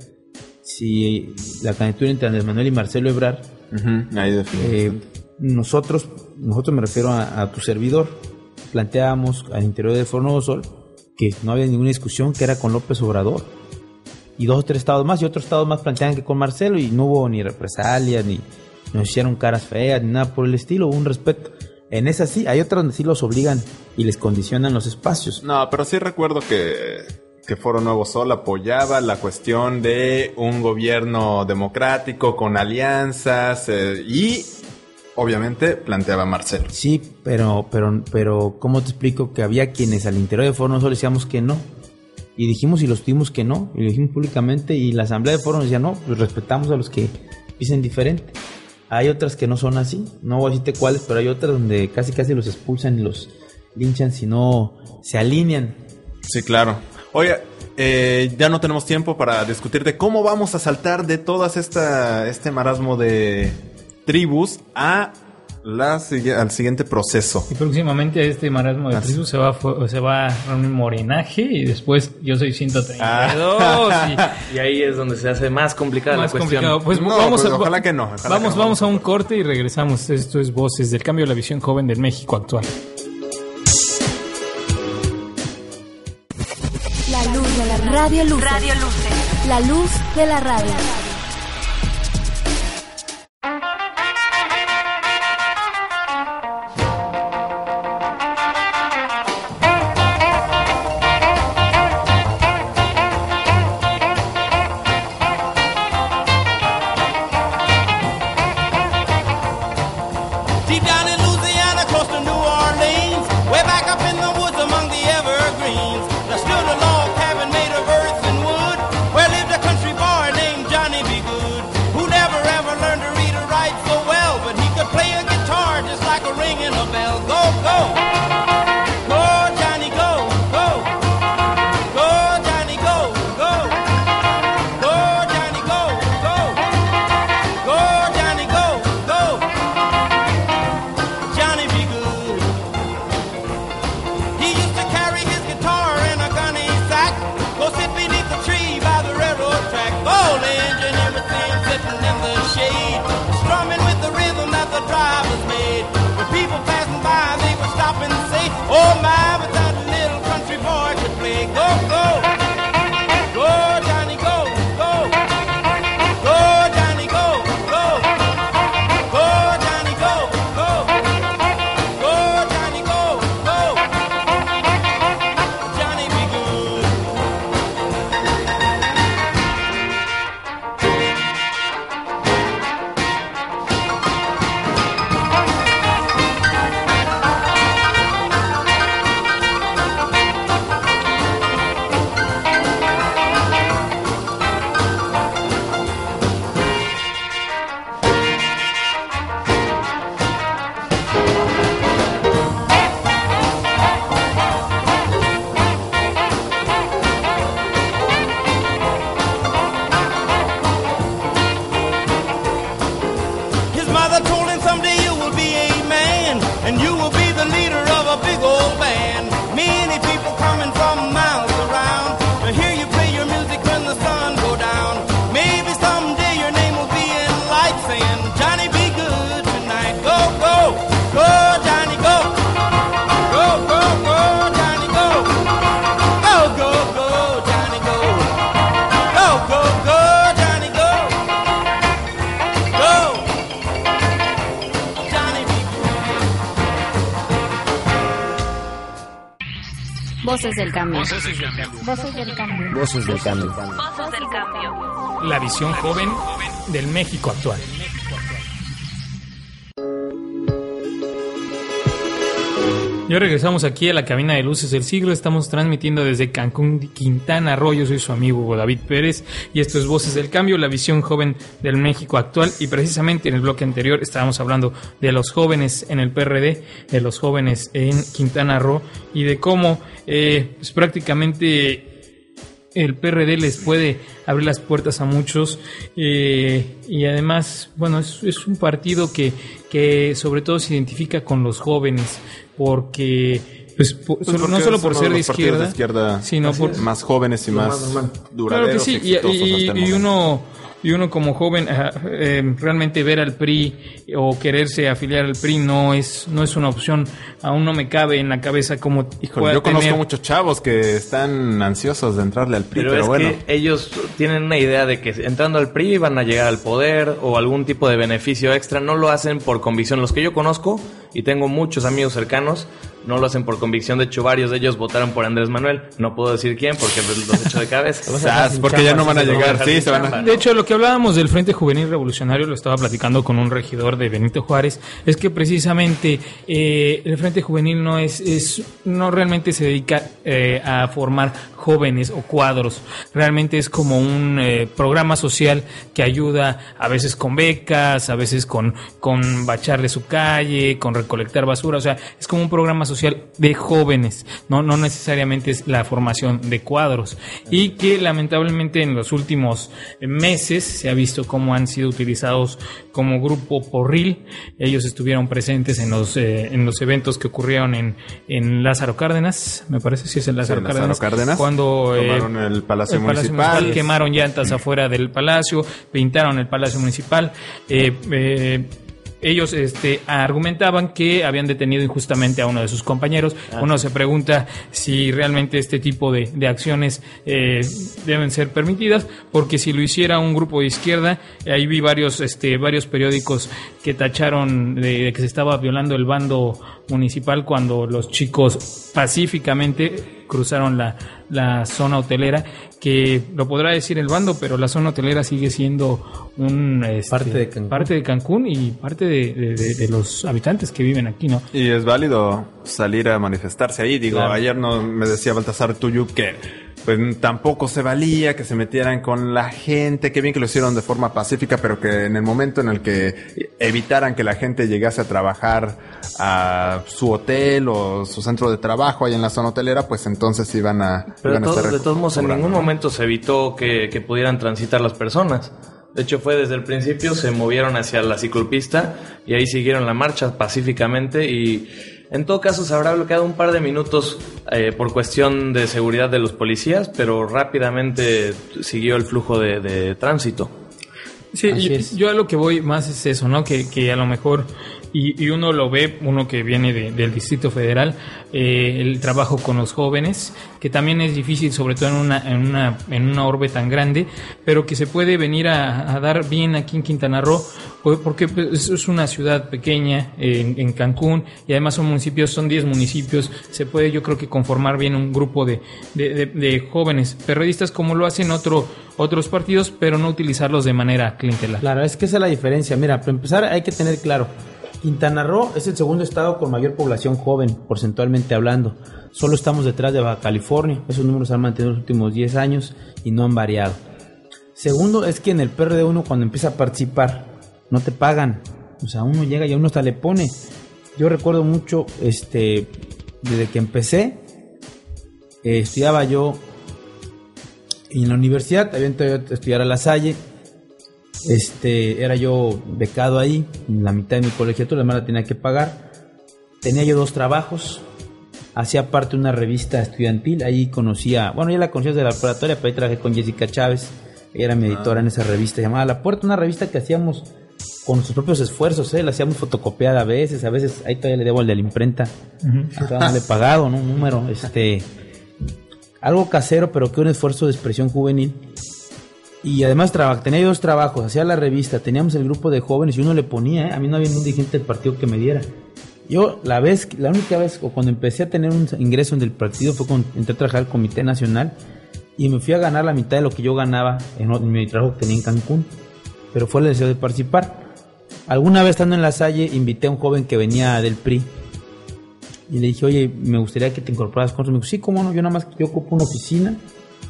si la candidatura entre Andrés Manuel y Marcelo Ebrard, Ujú, Ahí eh, nosotros, nosotros me refiero a, tu servidor, planteábamos al interior del Foro Nuevo Sol que no había ninguna discusión, que era con López Obrador. Y dos o tres estados más, y otros estados más planteaban que con Marcelo, y no hubo ni represalias, ni nos hicieron caras feas, ni nada por el estilo, un respeto. En esas sí, hay otras donde sí los obligan y les condicionan los espacios. No, pero sí recuerdo que, que Foro Nuevo Sol apoyaba la cuestión de un gobierno democrático con alianzas eh, y obviamente planteaba Marcelo. Sí, pero, pero, pero, ¿cómo te explico que había quienes al interior de Foro Sol decíamos que no? Y dijimos y los tuvimos que no, y lo dijimos públicamente, y la asamblea de Foro nos decía, no, pues respetamos a los que dicen diferente. Hay otras que no son así, no voy a decirte cuáles, pero hay otras donde casi casi los expulsan y los linchan si no se alinean. Sí, claro. Oye, eh, ya no tenemos tiempo para discutir de cómo vamos a saltar de todas esta este marasmo de tribus a la, al siguiente proceso. Y próximamente a este marasmo de tribus se va, se va a reunir morenaje y después yo soy 132 Ah. Y ahí es donde se hace más y complicada más la cuestión. complicado. Pues No, vamos pues a, ojalá que no, ojalá vamos, que no. vamos a un corte y regresamos. Esto es Voces del Cambio, la visión joven del México actual. La luz de la radio luz. Radio Luces. La luz de la radio. Voces del cambio. Voces del cambio. Voces del cambio. Voces del cambio. Voces del cambio. La visión joven del México actual. Ya regresamos aquí a la cabina de luces del siglo. Estamos transmitiendo desde Cancún, Quintana Roo. Yo soy su amigo David Pérez y esto es Voces del Cambio, la visión joven del México actual. Y precisamente en el bloque anterior estábamos hablando de los jóvenes en el PRD, de los jóvenes en Quintana Roo y de cómo eh, pues prácticamente el PRD les puede abrir las puertas a muchos eh, y además, bueno, es, es un partido que, que sobre todo se identifica con los jóvenes porque pues, po- Pues solo- porque no solo por ser de izquierda, de izquierda sino por más jóvenes y más Claro duraderos que sí, y uno y uno como joven eh, realmente ver al PRI o quererse afiliar al PRI no es no es una opción. Aún no me cabe en la cabeza como Híjole, yo conozco muchos chavos que están ansiosos de entrarle al PRI, Pero, pero, es bueno. que ellos tienen una idea de que entrando al PRI van a llegar al poder o algún tipo de beneficio extra. No lo hacen por convicción. Los que yo conozco, y tengo muchos amigos cercanos, no lo hacen por convicción. De hecho, varios de ellos votaron por Andrés Manuel. No puedo decir quién porque los echo de cabeza. (laughs) O sea, porque ya no van a llegar, sí, se van a... De hecho, lo que hablábamos del Frente Juvenil Revolucionario, lo estaba platicando con un regidor de Benito Juárez, es que precisamente eh, el Frente Juvenil no es, es no realmente se dedica eh, a formar jóvenes o cuadros, realmente es como un eh, programa social que ayuda a veces con becas, a veces con, con bacharle su calle, con recolectar basura, o sea, es como un programa social de jóvenes, no, no necesariamente es la formación de cuadros y que lamentablemente en los últimos meses se ha visto cómo han sido utilizados como grupo porril. Ellos estuvieron presentes en los eh, en los eventos que ocurrieron en, en Lázaro Cárdenas, me parece si es en Lázaro, Sí, en Lázaro Cárdenas, Cárdenas. cuando eh, el Palacio Municipal. quemaron llantas afuera del palacio, pintaron el Palacio Municipal. eh, eh, ellos este, argumentaban que habían detenido injustamente a uno de sus compañeros. Uno se pregunta si realmente este tipo de, de acciones eh, deben ser permitidas, porque si lo hiciera un grupo de izquierda, ahí vi varios, este, varios periódicos que tacharon de, de que se estaba violando el bando municipal cuando los chicos pacíficamente cruzaron la, la zona hotelera, que lo podrá decir el bando, pero la zona hotelera sigue siendo un este, Parte de Cancún. parte de Cancún y parte de, de- de- de los habitantes que viven aquí, ¿no? Y es válido salir a manifestarse ahí. Digo, Claro. ayer no me decía Baltasar Tuyú que pues tampoco se valía que se metieran con la gente, qué bien que lo hicieron de forma pacífica, pero que en el momento en el que evitaran que la gente llegase a trabajar a su hotel o su centro de trabajo ahí en la zona hotelera, pues entonces iban a... Pero iban de a todos, estar de todos modos, en ningún momento se evitó que, que pudieran transitar las personas. De hecho, fue desde el principio, se movieron hacia la ciclopista y ahí siguieron la marcha pacíficamente y en todo caso se habrá bloqueado un par de minutos eh, por cuestión de seguridad de los policías, pero rápidamente siguió el flujo de, de tránsito. Sí, yo, a lo que voy más es eso, ¿no? Que, que a lo mejor, y, uno lo ve, uno que viene de- del Distrito Federal, eh, el trabajo con los jóvenes, que también es difícil, sobre todo en una, en una, en una orbe tan grande, pero que se puede venir a, dar bien aquí en Quintana Roo, porque pues, es- una ciudad pequeña en, Cancún, y además son municipios, son 10 municipios, se puede yo creo que conformar bien un grupo de- de jóvenes periodistas como lo hacen otro, otros partidos, pero no utilizarlos de manera clientelar. Claro, es que esa es la diferencia. Mira, para empezar hay que tener claro, Quintana Roo es el segundo estado con mayor población joven, porcentualmente hablando. Solo estamos detrás de Baja California. Esos números han mantenido en los últimos 10 años y no han variado. Segundo es que en el PRD uno cuando empieza a participar no te pagan. O sea, uno llega y a uno hasta le pone. Yo recuerdo mucho, este, desde que empecé, eh, estudiaba yo en la universidad, había entrado a estudiar a La Salle, este, era yo becado ahí, en la mitad de mi colegiatura, la la tenía que pagar. Tenía yo dos trabajos, hacía parte de una revista estudiantil, ahí conocía, bueno, ya la conocía desde la preparatoria, pero ahí trabajé con Jessica Chávez, ella era mi editora en esa revista, llamada La Puerta, una revista que hacíamos con nuestros propios esfuerzos, ¿eh? la hacíamos fotocopiada a veces, a veces, ahí todavía le debo al de la imprenta, no le he pagado, ¿no? Un número, este, algo casero, pero que un esfuerzo de expresión juvenil. Y además traba- tenía dos trabajos, hacía la revista, teníamos el grupo de jóvenes y uno le ponía, ¿eh? a mí no había ningún dirigente del partido que me diera. Yo la vez, la única vez o cuando empecé a tener un ingreso en el partido fue cuando entré a trabajar al Comité Nacional y me fui a ganar la mitad de lo que yo ganaba en, en mi trabajo que tenía en Cancún, pero fue el deseo de participar. Alguna vez estando en la Salle invité a un joven que venía del PRI y le dije, oye, me gustaría que te incorporaras con nosotros. Me dijo, sí, cómo no, yo nada más yo ocupo una oficina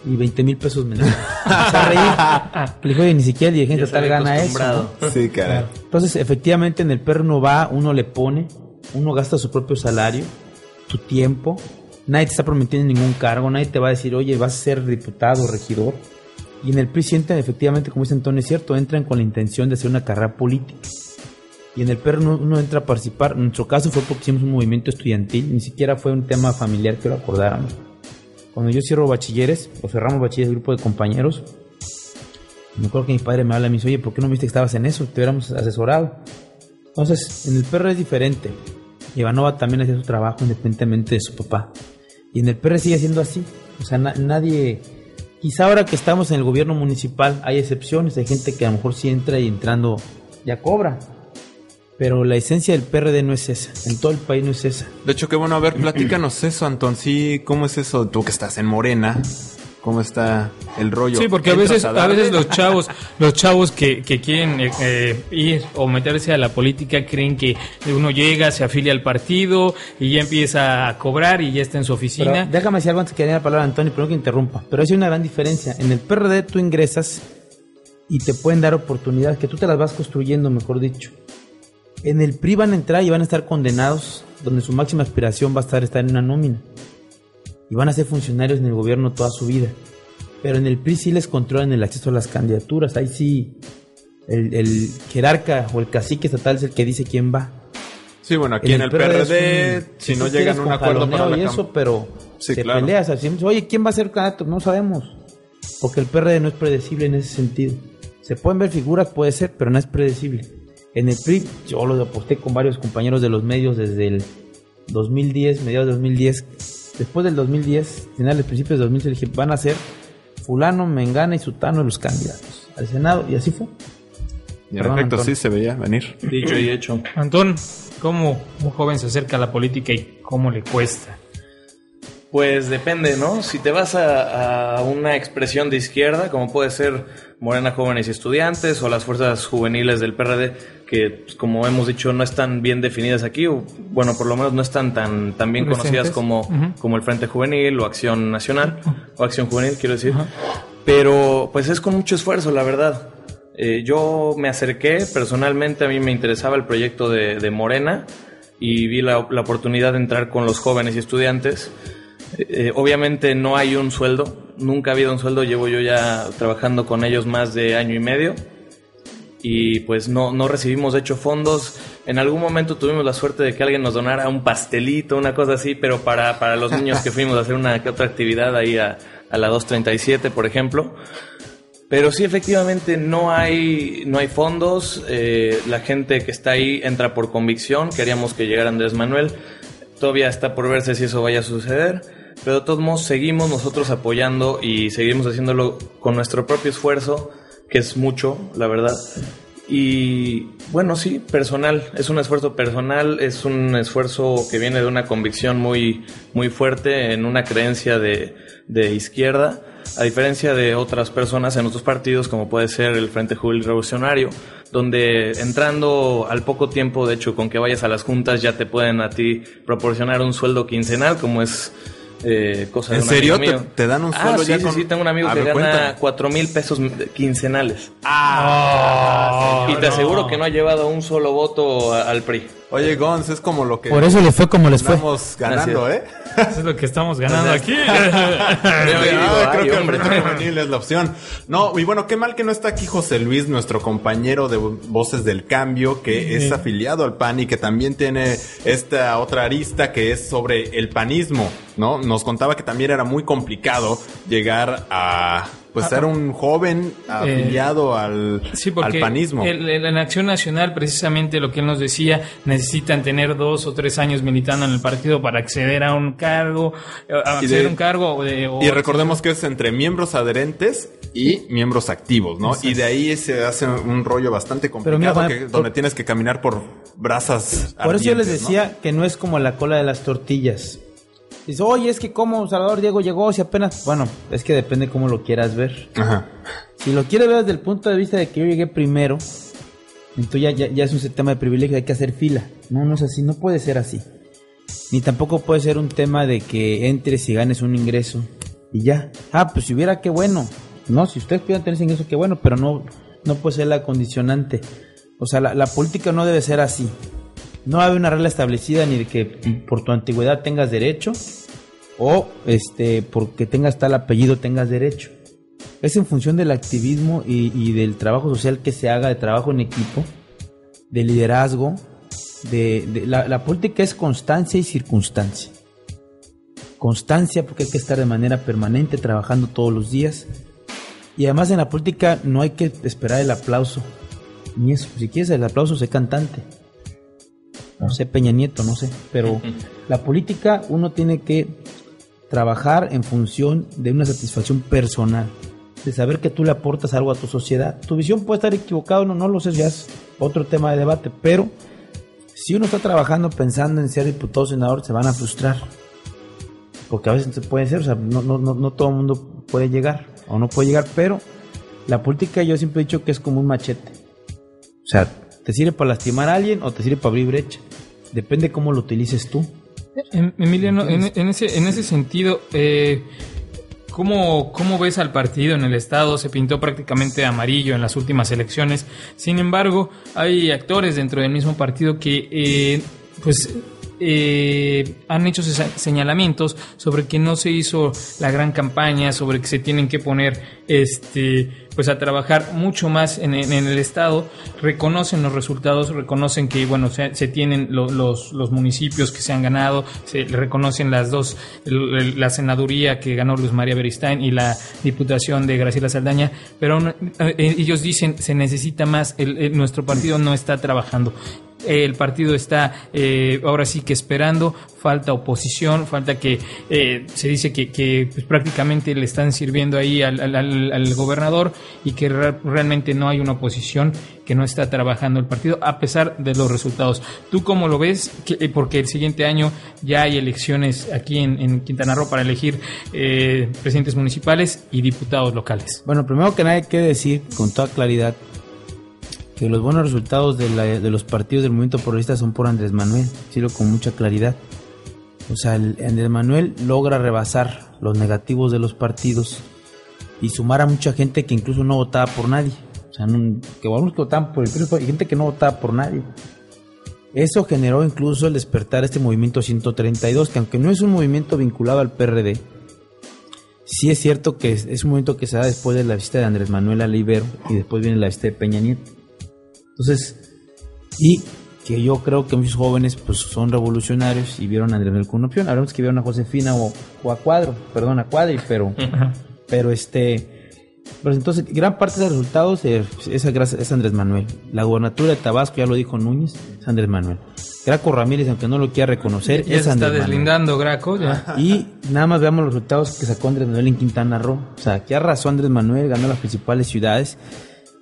y 20 mil pesos mensuales. Se a reír. Le dije, oye, ni siquiera el dirigente tal gana eso. ¿no? Sí, caray. Entonces, efectivamente, en el perro uno va, uno le pone, uno gasta su propio salario, tu tiempo. Nadie te está prometiendo ningún cargo, nadie te va a decir, oye, vas a ser diputado, regidor. Y en el PRI sienten, efectivamente, como dice Antonio, es cierto, entran con la intención de hacer una carrera política. Y en el perro uno, uno entra a participar. En nuestro caso fue porque hicimos un movimiento estudiantil, ni siquiera fue un tema familiar que lo acordáramos. Cuando yo cierro bachilleres, o cerramos bachilleres, grupo de compañeros, me acuerdo que mi padre me habla y me dice, oye, ¿por qué no viste que estabas en eso? Te hubiéramos asesorado. Entonces, en el perro es diferente. Ivanova también hacía su trabajo independientemente de su papá. Y en el perro sigue siendo así. O sea, na- nadie... Quizá ahora que estamos en el gobierno municipal hay excepciones, hay gente que a lo mejor sí entra y entrando ya cobra. Pero la esencia del PRD no es esa. En todo el país no es esa. De hecho, qué bueno, a ver, platícanos eso, Antón. Sí, ¿cómo es eso? Tú que estás en Morena, ¿cómo está el rollo? Sí, porque a ¿Entras veces, a veces los chavos, los chavos que, que quieren eh, eh, ir o meterse a la política creen que uno llega, se afilia al partido y ya empieza a cobrar y ya está en su Pero oficina. déjame decir algo antes que dé la palabra a Antonio, pero no que interrumpa. Pero hay una gran diferencia. En el PRD tú ingresas y te pueden dar oportunidades que tú te las vas construyendo, mejor dicho. En el PRI van a entrar y van a estar condenados, donde su máxima aspiración va a estar estar en una nómina. Y van a ser funcionarios en el gobierno toda su vida. Pero en el PRI sí les controlan el acceso a las candidaturas. Ahí sí el, el jerarca o el cacique estatal es el que dice quién va. Sí, bueno, aquí en el, PRD, un- si no llegan a un acuerdo para la y eso, pero Sí, te claro. peleas así. Oye, ¿quién va a ser candidato? No sabemos. Porque el PRD no es predecible en ese sentido. Se pueden ver figuras, puede ser, pero no es predecible. En el PRI, yo lo aposté con varios compañeros de los medios desde el 2010, mediados de 2010. Después del 2010, finales, principios de 2010, dije, van a ser fulano, mengana y sutano los candidatos al Senado. Y así fue. Y en Perdón, efecto, Antón. sí se veía venir. Dicho y hecho. Antón, ¿cómo un joven se acerca a la política y cómo le cuesta? Pues depende, ¿no? Si te vas a, a una expresión de izquierda, como puede ser Morena Jóvenes y Estudiantes o las fuerzas juveniles del PRD, que pues, como hemos dicho no están bien definidas aquí, o bueno, por lo menos no están tan, tan bien conocidas como, como el Frente Juvenil o Acción Nacional, o Acción Juvenil quiero decir, pero pues es con mucho esfuerzo, la verdad. Eh, yo me acerqué personalmente, a mí me interesaba el proyecto de, de Morena y vi la, la oportunidad de entrar con los jóvenes y estudiantes. Eh, eh, obviamente no hay un sueldo, nunca ha habido un sueldo, llevo yo ya trabajando con ellos más de año y medio y pues no, no recibimos de hecho fondos. En algún momento tuvimos la suerte de que alguien nos donara un pastelito, una cosa así, pero para, para los niños que fuimos a hacer una que otra actividad ahí a, a la 237, por ejemplo. Pero sí, efectivamente, no hay, no hay fondos. eh, la gente que está ahí entra por convicción. Queríamos que llegara Andrés Manuel. Todavía está por verse si eso vaya a suceder. Pero de todos modos, seguimos nosotros apoyando y seguimos haciéndolo con nuestro propio esfuerzo, que es mucho, la verdad. Y bueno, sí, personal, es un esfuerzo personal, es un esfuerzo que viene de una convicción muy, muy fuerte en una creencia de, de izquierda, a diferencia de otras personas en otros partidos, como puede ser el Frente Juvenil Revolucionario, donde entrando al poco tiempo, de hecho, con que vayas a las juntas, ya te pueden a ti proporcionar un sueldo quincenal, como es eh, cosa de ¿En un serio? amigo ¿Te- mío. te dan un Ah, sueldo sí, ya sí, con- sí, tengo un amigo A que ver, gana cuéntame. cuatro mil pesos quincenales. Ah, y te aseguro que no ha llevado un solo voto al PRI. Oye, Gonz, es como lo que Por eso le fue como les fue. estamos ganando, ¿eh? Eso es lo que estamos ganando aquí. (laughs) Ah, (laughs) creo ay, que el Juvenil es la opción. No, y bueno, qué mal que no está aquí José Luis, nuestro compañero de Voces del Cambio, que es afiliado al PAN y que también tiene esta otra arista que es sobre el panismo, ¿no? Nos contaba que también era muy complicado llegar a pues ser un joven afiliado al, Sí, porque al panismo. el- el- en Acción Nacional, precisamente lo que él nos decía, necesitan tener dos o tres años militando en el partido para acceder a un cargo, eh, a acceder de- a un cargo. de- o- Y recordemos que es entre miembros adherentes y miembros activos, ¿no? Y de ahí se hace un rollo bastante mira, complicado Juan, que- por- donde tienes que caminar por brasas. Por eso yo les ardientes, ¿no? decía que no es como la cola de las tortillas. Dice, oye, es que como Salvador Diego llegó, si apenas... Bueno, es que depende cómo lo quieras ver. Ajá. Si lo quieres ver desde el punto de vista de que yo llegué primero, entonces ya, ya, ya es un tema de privilegio, hay que hacer fila. No, no es así, no puede ser así. Ni tampoco puede ser un tema de que entres y ganes un ingreso y ya. Ah, pues si hubiera, qué bueno. No, si ustedes pudieran tener ese ingreso, qué bueno, pero no, no puede ser la condicionante. O sea, la, la política no debe ser así. No hay una regla establecida ni de que por tu antigüedad tengas derecho o este porque tengas tal apellido tengas derecho. Es en función del activismo y, del trabajo social que se haga, de trabajo en equipo, de liderazgo. De, de- la, la política es constancia y circunstancia. Constancia porque hay que estar de manera permanente trabajando todos los días. Y además en la política no hay que esperar el aplauso. Ni eso. Si quieres el aplauso, sé cantante. No sé, Peña Nieto, no sé. Pero (laughs) la política uno tiene que trabajar en función de una satisfacción personal. De saber que tú le aportas algo a tu sociedad. Tu visión puede estar equivocada o no, no lo sé, ya es otro tema de debate. Pero si uno está trabajando pensando en ser diputado o senador, se van a frustrar. Porque a veces se puede ser, o sea, no, no, no, no todo el mundo puede llegar o no puede llegar, pero la política yo siempre he dicho que es como un machete. O sea, te sirve para lastimar a alguien o te sirve para abrir brecha. Depende cómo lo utilices tú. Em- Emiliano, en, en ese, en ese sentido, eh, ¿cómo, ¿cómo ves al partido en el Estado? Se pintó prácticamente amarillo en las últimas elecciones. Sin embargo, hay actores dentro del mismo partido que, eh, pues, eh, han hecho señalamientos sobre que no se hizo la gran campaña, sobre que se tienen que poner este pues a trabajar mucho más en, en- el estado, reconocen los resultados, reconocen que bueno se, se tienen lo- los, los municipios que se han ganado, se reconocen las dos, la senaduría que ganó Luz María Beristain y la diputación de Graciela Saldaña, pero eh, ellos dicen se necesita más, el- nuestro partido no está trabajando el partido está eh, ahora sí que esperando, falta oposición, falta que eh, se dice que, pues, prácticamente le están sirviendo ahí al, al- al- gobernador y que re- realmente no hay una oposición que no está trabajando el partido a pesar de los resultados. ¿Tú cómo lo ves? Eh, porque el siguiente año ya hay elecciones aquí en, en Quintana Roo para elegir eh, presidentes municipales y diputados locales. Bueno, primero que nada hay que decir con toda claridad que los buenos resultados de, los partidos del movimiento progresista son por Andrés Manuel, decirlo con mucha claridad. O sea, Andrés Manuel logra rebasar los negativos de los partidos y sumar a mucha gente que incluso no votaba por nadie. O sea, que algunos que votaban por el PRI, hay gente que no votaba por nadie. Eso generó incluso el despertar de este movimiento 132, que aunque no es un movimiento vinculado al PRD, sí es cierto que es, es un movimiento que se da después de la visita de Andrés Manuel a la Ibero y después viene la visita de Peña Nieto. Entonces, y que yo creo que muchos jóvenes pues son revolucionarios y vieron a Andrés Manuel una opción. Hablamos que vieron a Josefina o, o a Cuadro, perdón, a Cuadri, pero, pero este, pues entonces gran parte de los resultados es, es, Andrés Manuel. La gobernatura de Tabasco, ya lo dijo Núñez, es Andrés Manuel. Graco Ramírez, aunque no lo quiera reconocer, Ya es se está Andrés Manuel. deslindando Graco. Ya. Y nada más veamos los resultados que sacó Andrés Manuel en Quintana Roo. O sea, que arrasó Andrés Manuel, ganó las principales ciudades.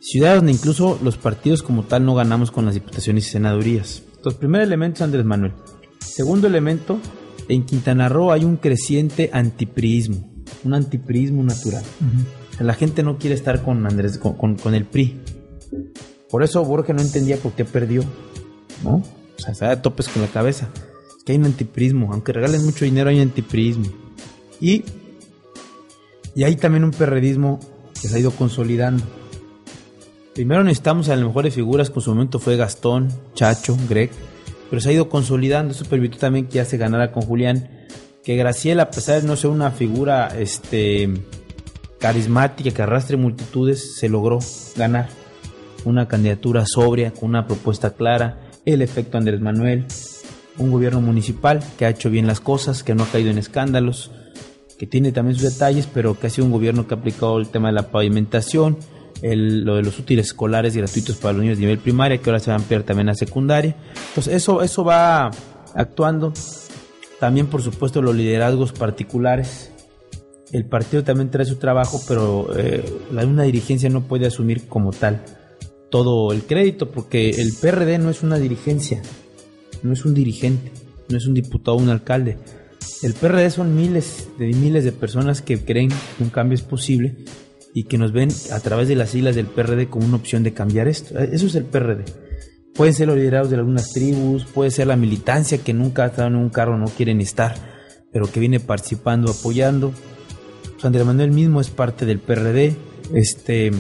Ciudades donde incluso los partidos como tal no ganamos con las diputaciones y senadurías. Entonces, primer elemento es Andrés Manuel. Segundo elemento, en Quintana Roo hay un creciente antipriismo, un antipriismo natural. La gente no quiere estar con Andrés, con, con- con el PRI. Por eso Borges no entendía por qué perdió, ¿no? O sea, se da topes con la cabeza. Es que hay un antiprismo, aunque regalen mucho dinero hay antiprismo. Y, y hay también un perredismo que se ha ido consolidando. Primero necesitamos a las mejores figuras, con su momento fue Gastón, Chacho, Greg, pero se ha ido consolidando, eso permitió también que ya se ganara con Julián, que Graciela, a pesar de no ser una figura este, carismática que arrastre multitudes, se logró ganar. Una candidatura sobria, con una propuesta clara, el efecto Andrés Manuel, un gobierno municipal que ha hecho bien las cosas, que no ha caído en escándalos, que tiene también sus detalles, pero que ha sido un gobierno que ha aplicado el tema de la pavimentación, el- lo de los útiles escolares gratuitos para los niños de nivel primaria, que ahora se va a ampliar también a secundaria. Entonces eso, eso va actuando. También, por supuesto, los liderazgos particulares. El partido también trae su trabajo, pero eh, la una dirigencia no puede asumir como tal todo el crédito, porque el PRD no es una dirigencia, no es un dirigente, no es un diputado un alcalde. El PRD son miles de miles de personas que creen que un cambio es posible y que nos ven a través de las siglas del PRD como una opción de cambiar esto. Eso es el PRD. Pueden ser los liderados de algunas tribus, puede ser la militancia que nunca ha estado en un carro, no quieren estar, pero que viene participando, apoyando. Andrés Manuel mismo es parte del PRD. Este,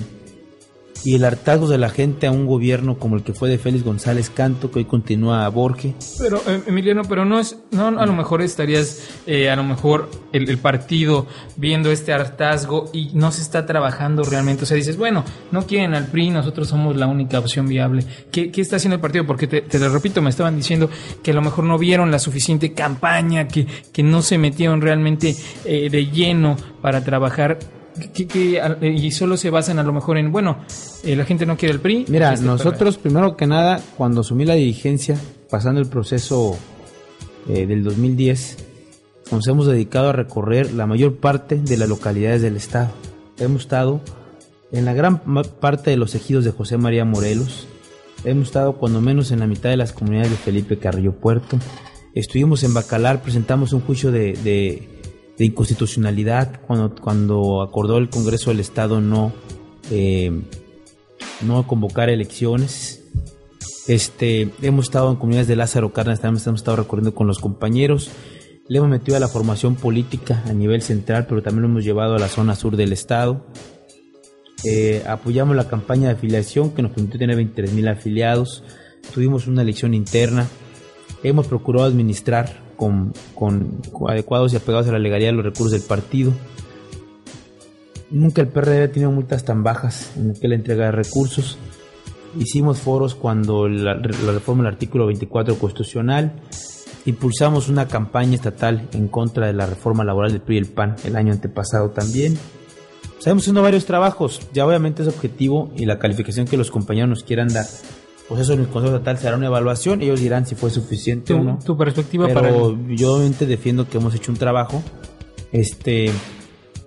y el hartazgo de la gente a un gobierno como el que fue de Félix González Canto, que hoy continúa a Borges. Pero, eh, Emiliano, pero no es, no, a lo mejor estarías, eh, a lo mejor el, el partido viendo este hartazgo y no se está trabajando realmente. O sea, dices, bueno, no quieren al PRI, nosotros somos la única opción viable. ¿Qué, qué está haciendo el partido? Porque te, te lo repito, me estaban diciendo que a lo mejor no vieron la suficiente campaña, que, que no se metieron realmente eh, de lleno para trabajar. Que, que, eh, y solo se basan a lo mejor en, bueno, eh, la gente no quiere el PRI. Mira, el nosotros primero que nada, cuando asumí la dirigencia, pasando el proceso eh, del 2010, nos hemos dedicado a recorrer la mayor parte de las localidades del estado. Hemos estado en la gran parte de los ejidos de José María Morelos. Hemos estado cuando menos en la mitad de las comunidades de Felipe Carrillo Puerto. Estuvimos en Bacalar, presentamos un juicio de, de- de inconstitucionalidad cuando, cuando acordó el Congreso del Estado no, eh, no convocar elecciones. Este, hemos estado en comunidades de Lázaro Cárdenas, también hemos estado recorriendo con los compañeros. Le hemos metido a la formación política a nivel central, pero también lo hemos llevado a la zona sur del estado. Eh, apoyamos la campaña de afiliación que nos permitió tener 23 mil afiliados. Tuvimos una elección interna. Hemos procurado administrar con, con- con adecuados y apegados a la legalidad de los recursos del partido. Nunca el PRD ha tenido multas tan bajas en aquella entrega de recursos. Hicimos foros cuando la, la reforma del artículo 24 constitucional. Impulsamos una campaña estatal en contra de la reforma laboral del PRI y el PAN el año antepasado también. Estamos haciendo varios trabajos. Ya obviamente es objetivo y la calificación que los compañeros nos quieran dar. Pues eso en el Consejo Estatal se hará una evaluación. Ellos dirán si fue suficiente Tu- o no. tu perspectiva Pero para el- yo obviamente defiendo que hemos hecho un trabajo. Este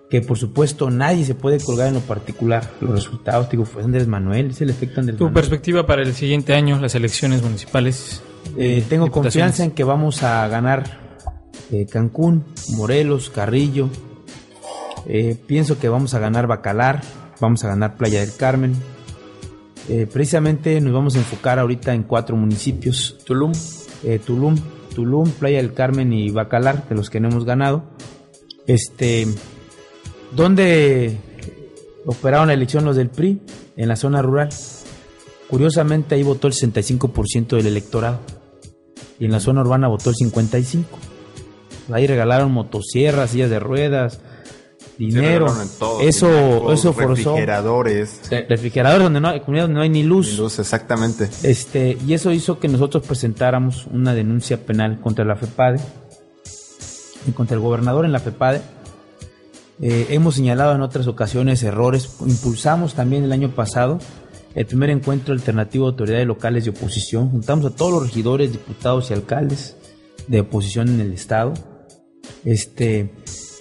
que por supuesto nadie se puede colgar en lo particular. Los resultados, digo, fue Andrés Manuel, es el efecto Andrés Tu Manuel. perspectiva para el siguiente año, las elecciones municipales. Eh, tengo diputaciones. confianza en que vamos a ganar eh, Cancún, Morelos, Carrillo. Eh, pienso que vamos a ganar Bacalar, vamos a ganar Playa del Carmen. Eh, precisamente nos vamos a enfocar ahorita en cuatro municipios. Tulum. Eh, Tulum, Tulum, Playa del Carmen y Bacalar, de los que no hemos ganado. Este, ¿Dónde operaron la elección los del PRI? En la zona rural. Curiosamente ahí votó el 65% del electorado. Y en la zona urbana votó el 55%. Ahí regalaron motosierras, sillas de ruedas, dinero. todo, eso, eso forzó. refrigeradores. Refrigeradores donde no hay, donde no hay ni luz. Luz, exactamente. Este, y eso hizo que nosotros presentáramos una denuncia penal contra la FEPADE y contra el gobernador en la FEPADE. Eh, hemos señalado en otras ocasiones errores. Impulsamos también el año pasado el primer encuentro alternativo de autoridades locales de oposición. Juntamos a todos los regidores, diputados y alcaldes de oposición en el estado. Este,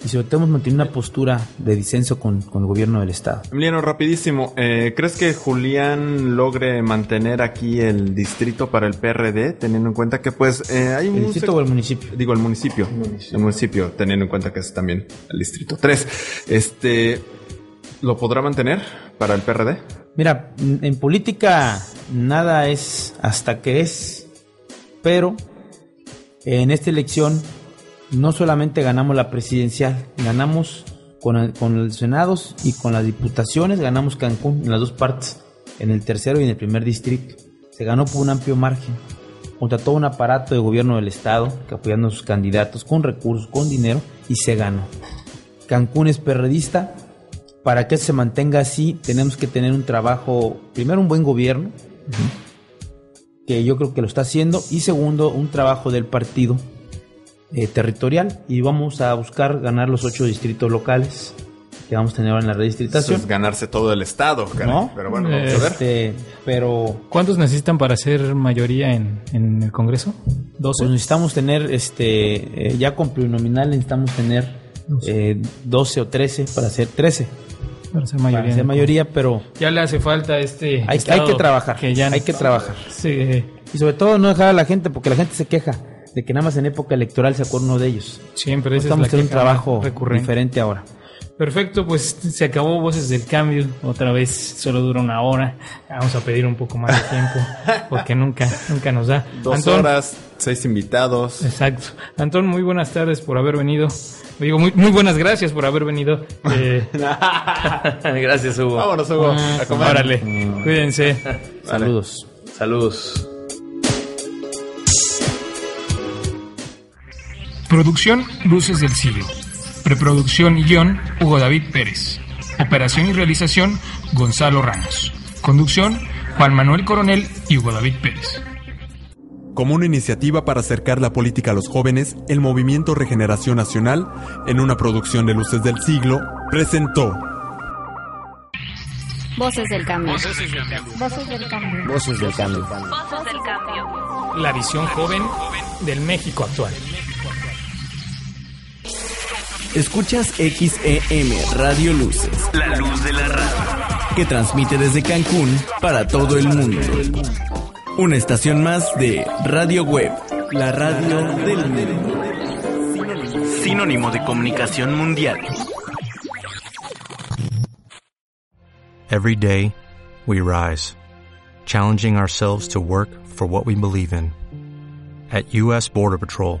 y sobre todo hemos mantenido una postura de disenso con, con el gobierno del estado. Emiliano, rapidísimo. eh, ¿Crees que Julián logre mantener aquí el distrito para el PRD, teniendo en cuenta que pues eh, hay un... ¿El distrito o el municipio? Digo, el municipio. El municipio, teniendo en cuenta que es también el distrito 3. Este, ¿lo podrá mantener para el PRD? Mira, en política nada es hasta que es, pero en esta elección no solamente ganamos la presidencial, ganamos con, el- con los senados y con las diputaciones, ganamos Cancún en las dos partes, en el tercero y en el primer distrito. Se ganó por un amplio margen, contra todo un aparato de gobierno del Estado que apoyando a sus candidatos con recursos, con dinero, y se ganó. Cancún es perredista, para que se mantenga así, tenemos que tener un trabajo, primero un buen gobierno, que yo creo que lo está haciendo, y segundo, un trabajo del partido eh, territorial, y vamos a buscar ganar los ocho distritos locales que vamos a tener ahora en la Eso redistritación. es ganarse todo el estado, caray. ¿No? Pero bueno, vamos a ver. Este, pero ¿Cuántos necesitan para ser mayoría en, en el Congreso? pues necesitamos tener, este, eh, ya con plurinominal necesitamos tener eh, 12 o 13 para ser 13. Para ser Para mayoría. ser mayoría, pero Ya le hace falta este. hay, hay que trabajar. Que ya hay que trabajar. Sí, Y sobre todo no dejar a la gente, porque la gente se queja de que nada más en época electoral se acuerda uno de ellos. siempre esa es Estamos la teniendo un trabajo recurrente. diferente ahora. Perfecto, pues se acabó Voces del Cambio. Otra vez solo dura una hora. Vamos a pedir un poco más de tiempo (laughs) porque nunca, nunca nos da. Dos Antón, horas, seis invitados. Exacto. Antón, muy buenas tardes por haber venido. Digo, muy, muy buenas gracias por haber venido. Eh, (laughs) Gracias, Hugo. Vámonos, Hugo, a comer. órale, cuídense. Saludos. Saludos. Producción Luces del Siglo. Preproducción y guion Hugo David Pérez. Operación y realización Gonzalo Ramos. Conducción Juan Manuel Coronel y Hugo David Pérez. Como una iniciativa para acercar la política a los jóvenes, el Movimiento Regeneración Nacional, en una producción de Luces del Siglo, presentó Voces del cambio. Voces del cambio. Voces del cambio. Voces del cambio. Voces del cambio. La visión joven del México actual. Escuchas XEM Radio Luces, La luz de la radio. que transmite desde Cancún para todo el mundo. Una estación más de Radio Web, la radio del mundo. Sinónimo de comunicación mundial. Every day, we rise, challenging ourselves to work for what we believe in. At U.S. Border Patrol,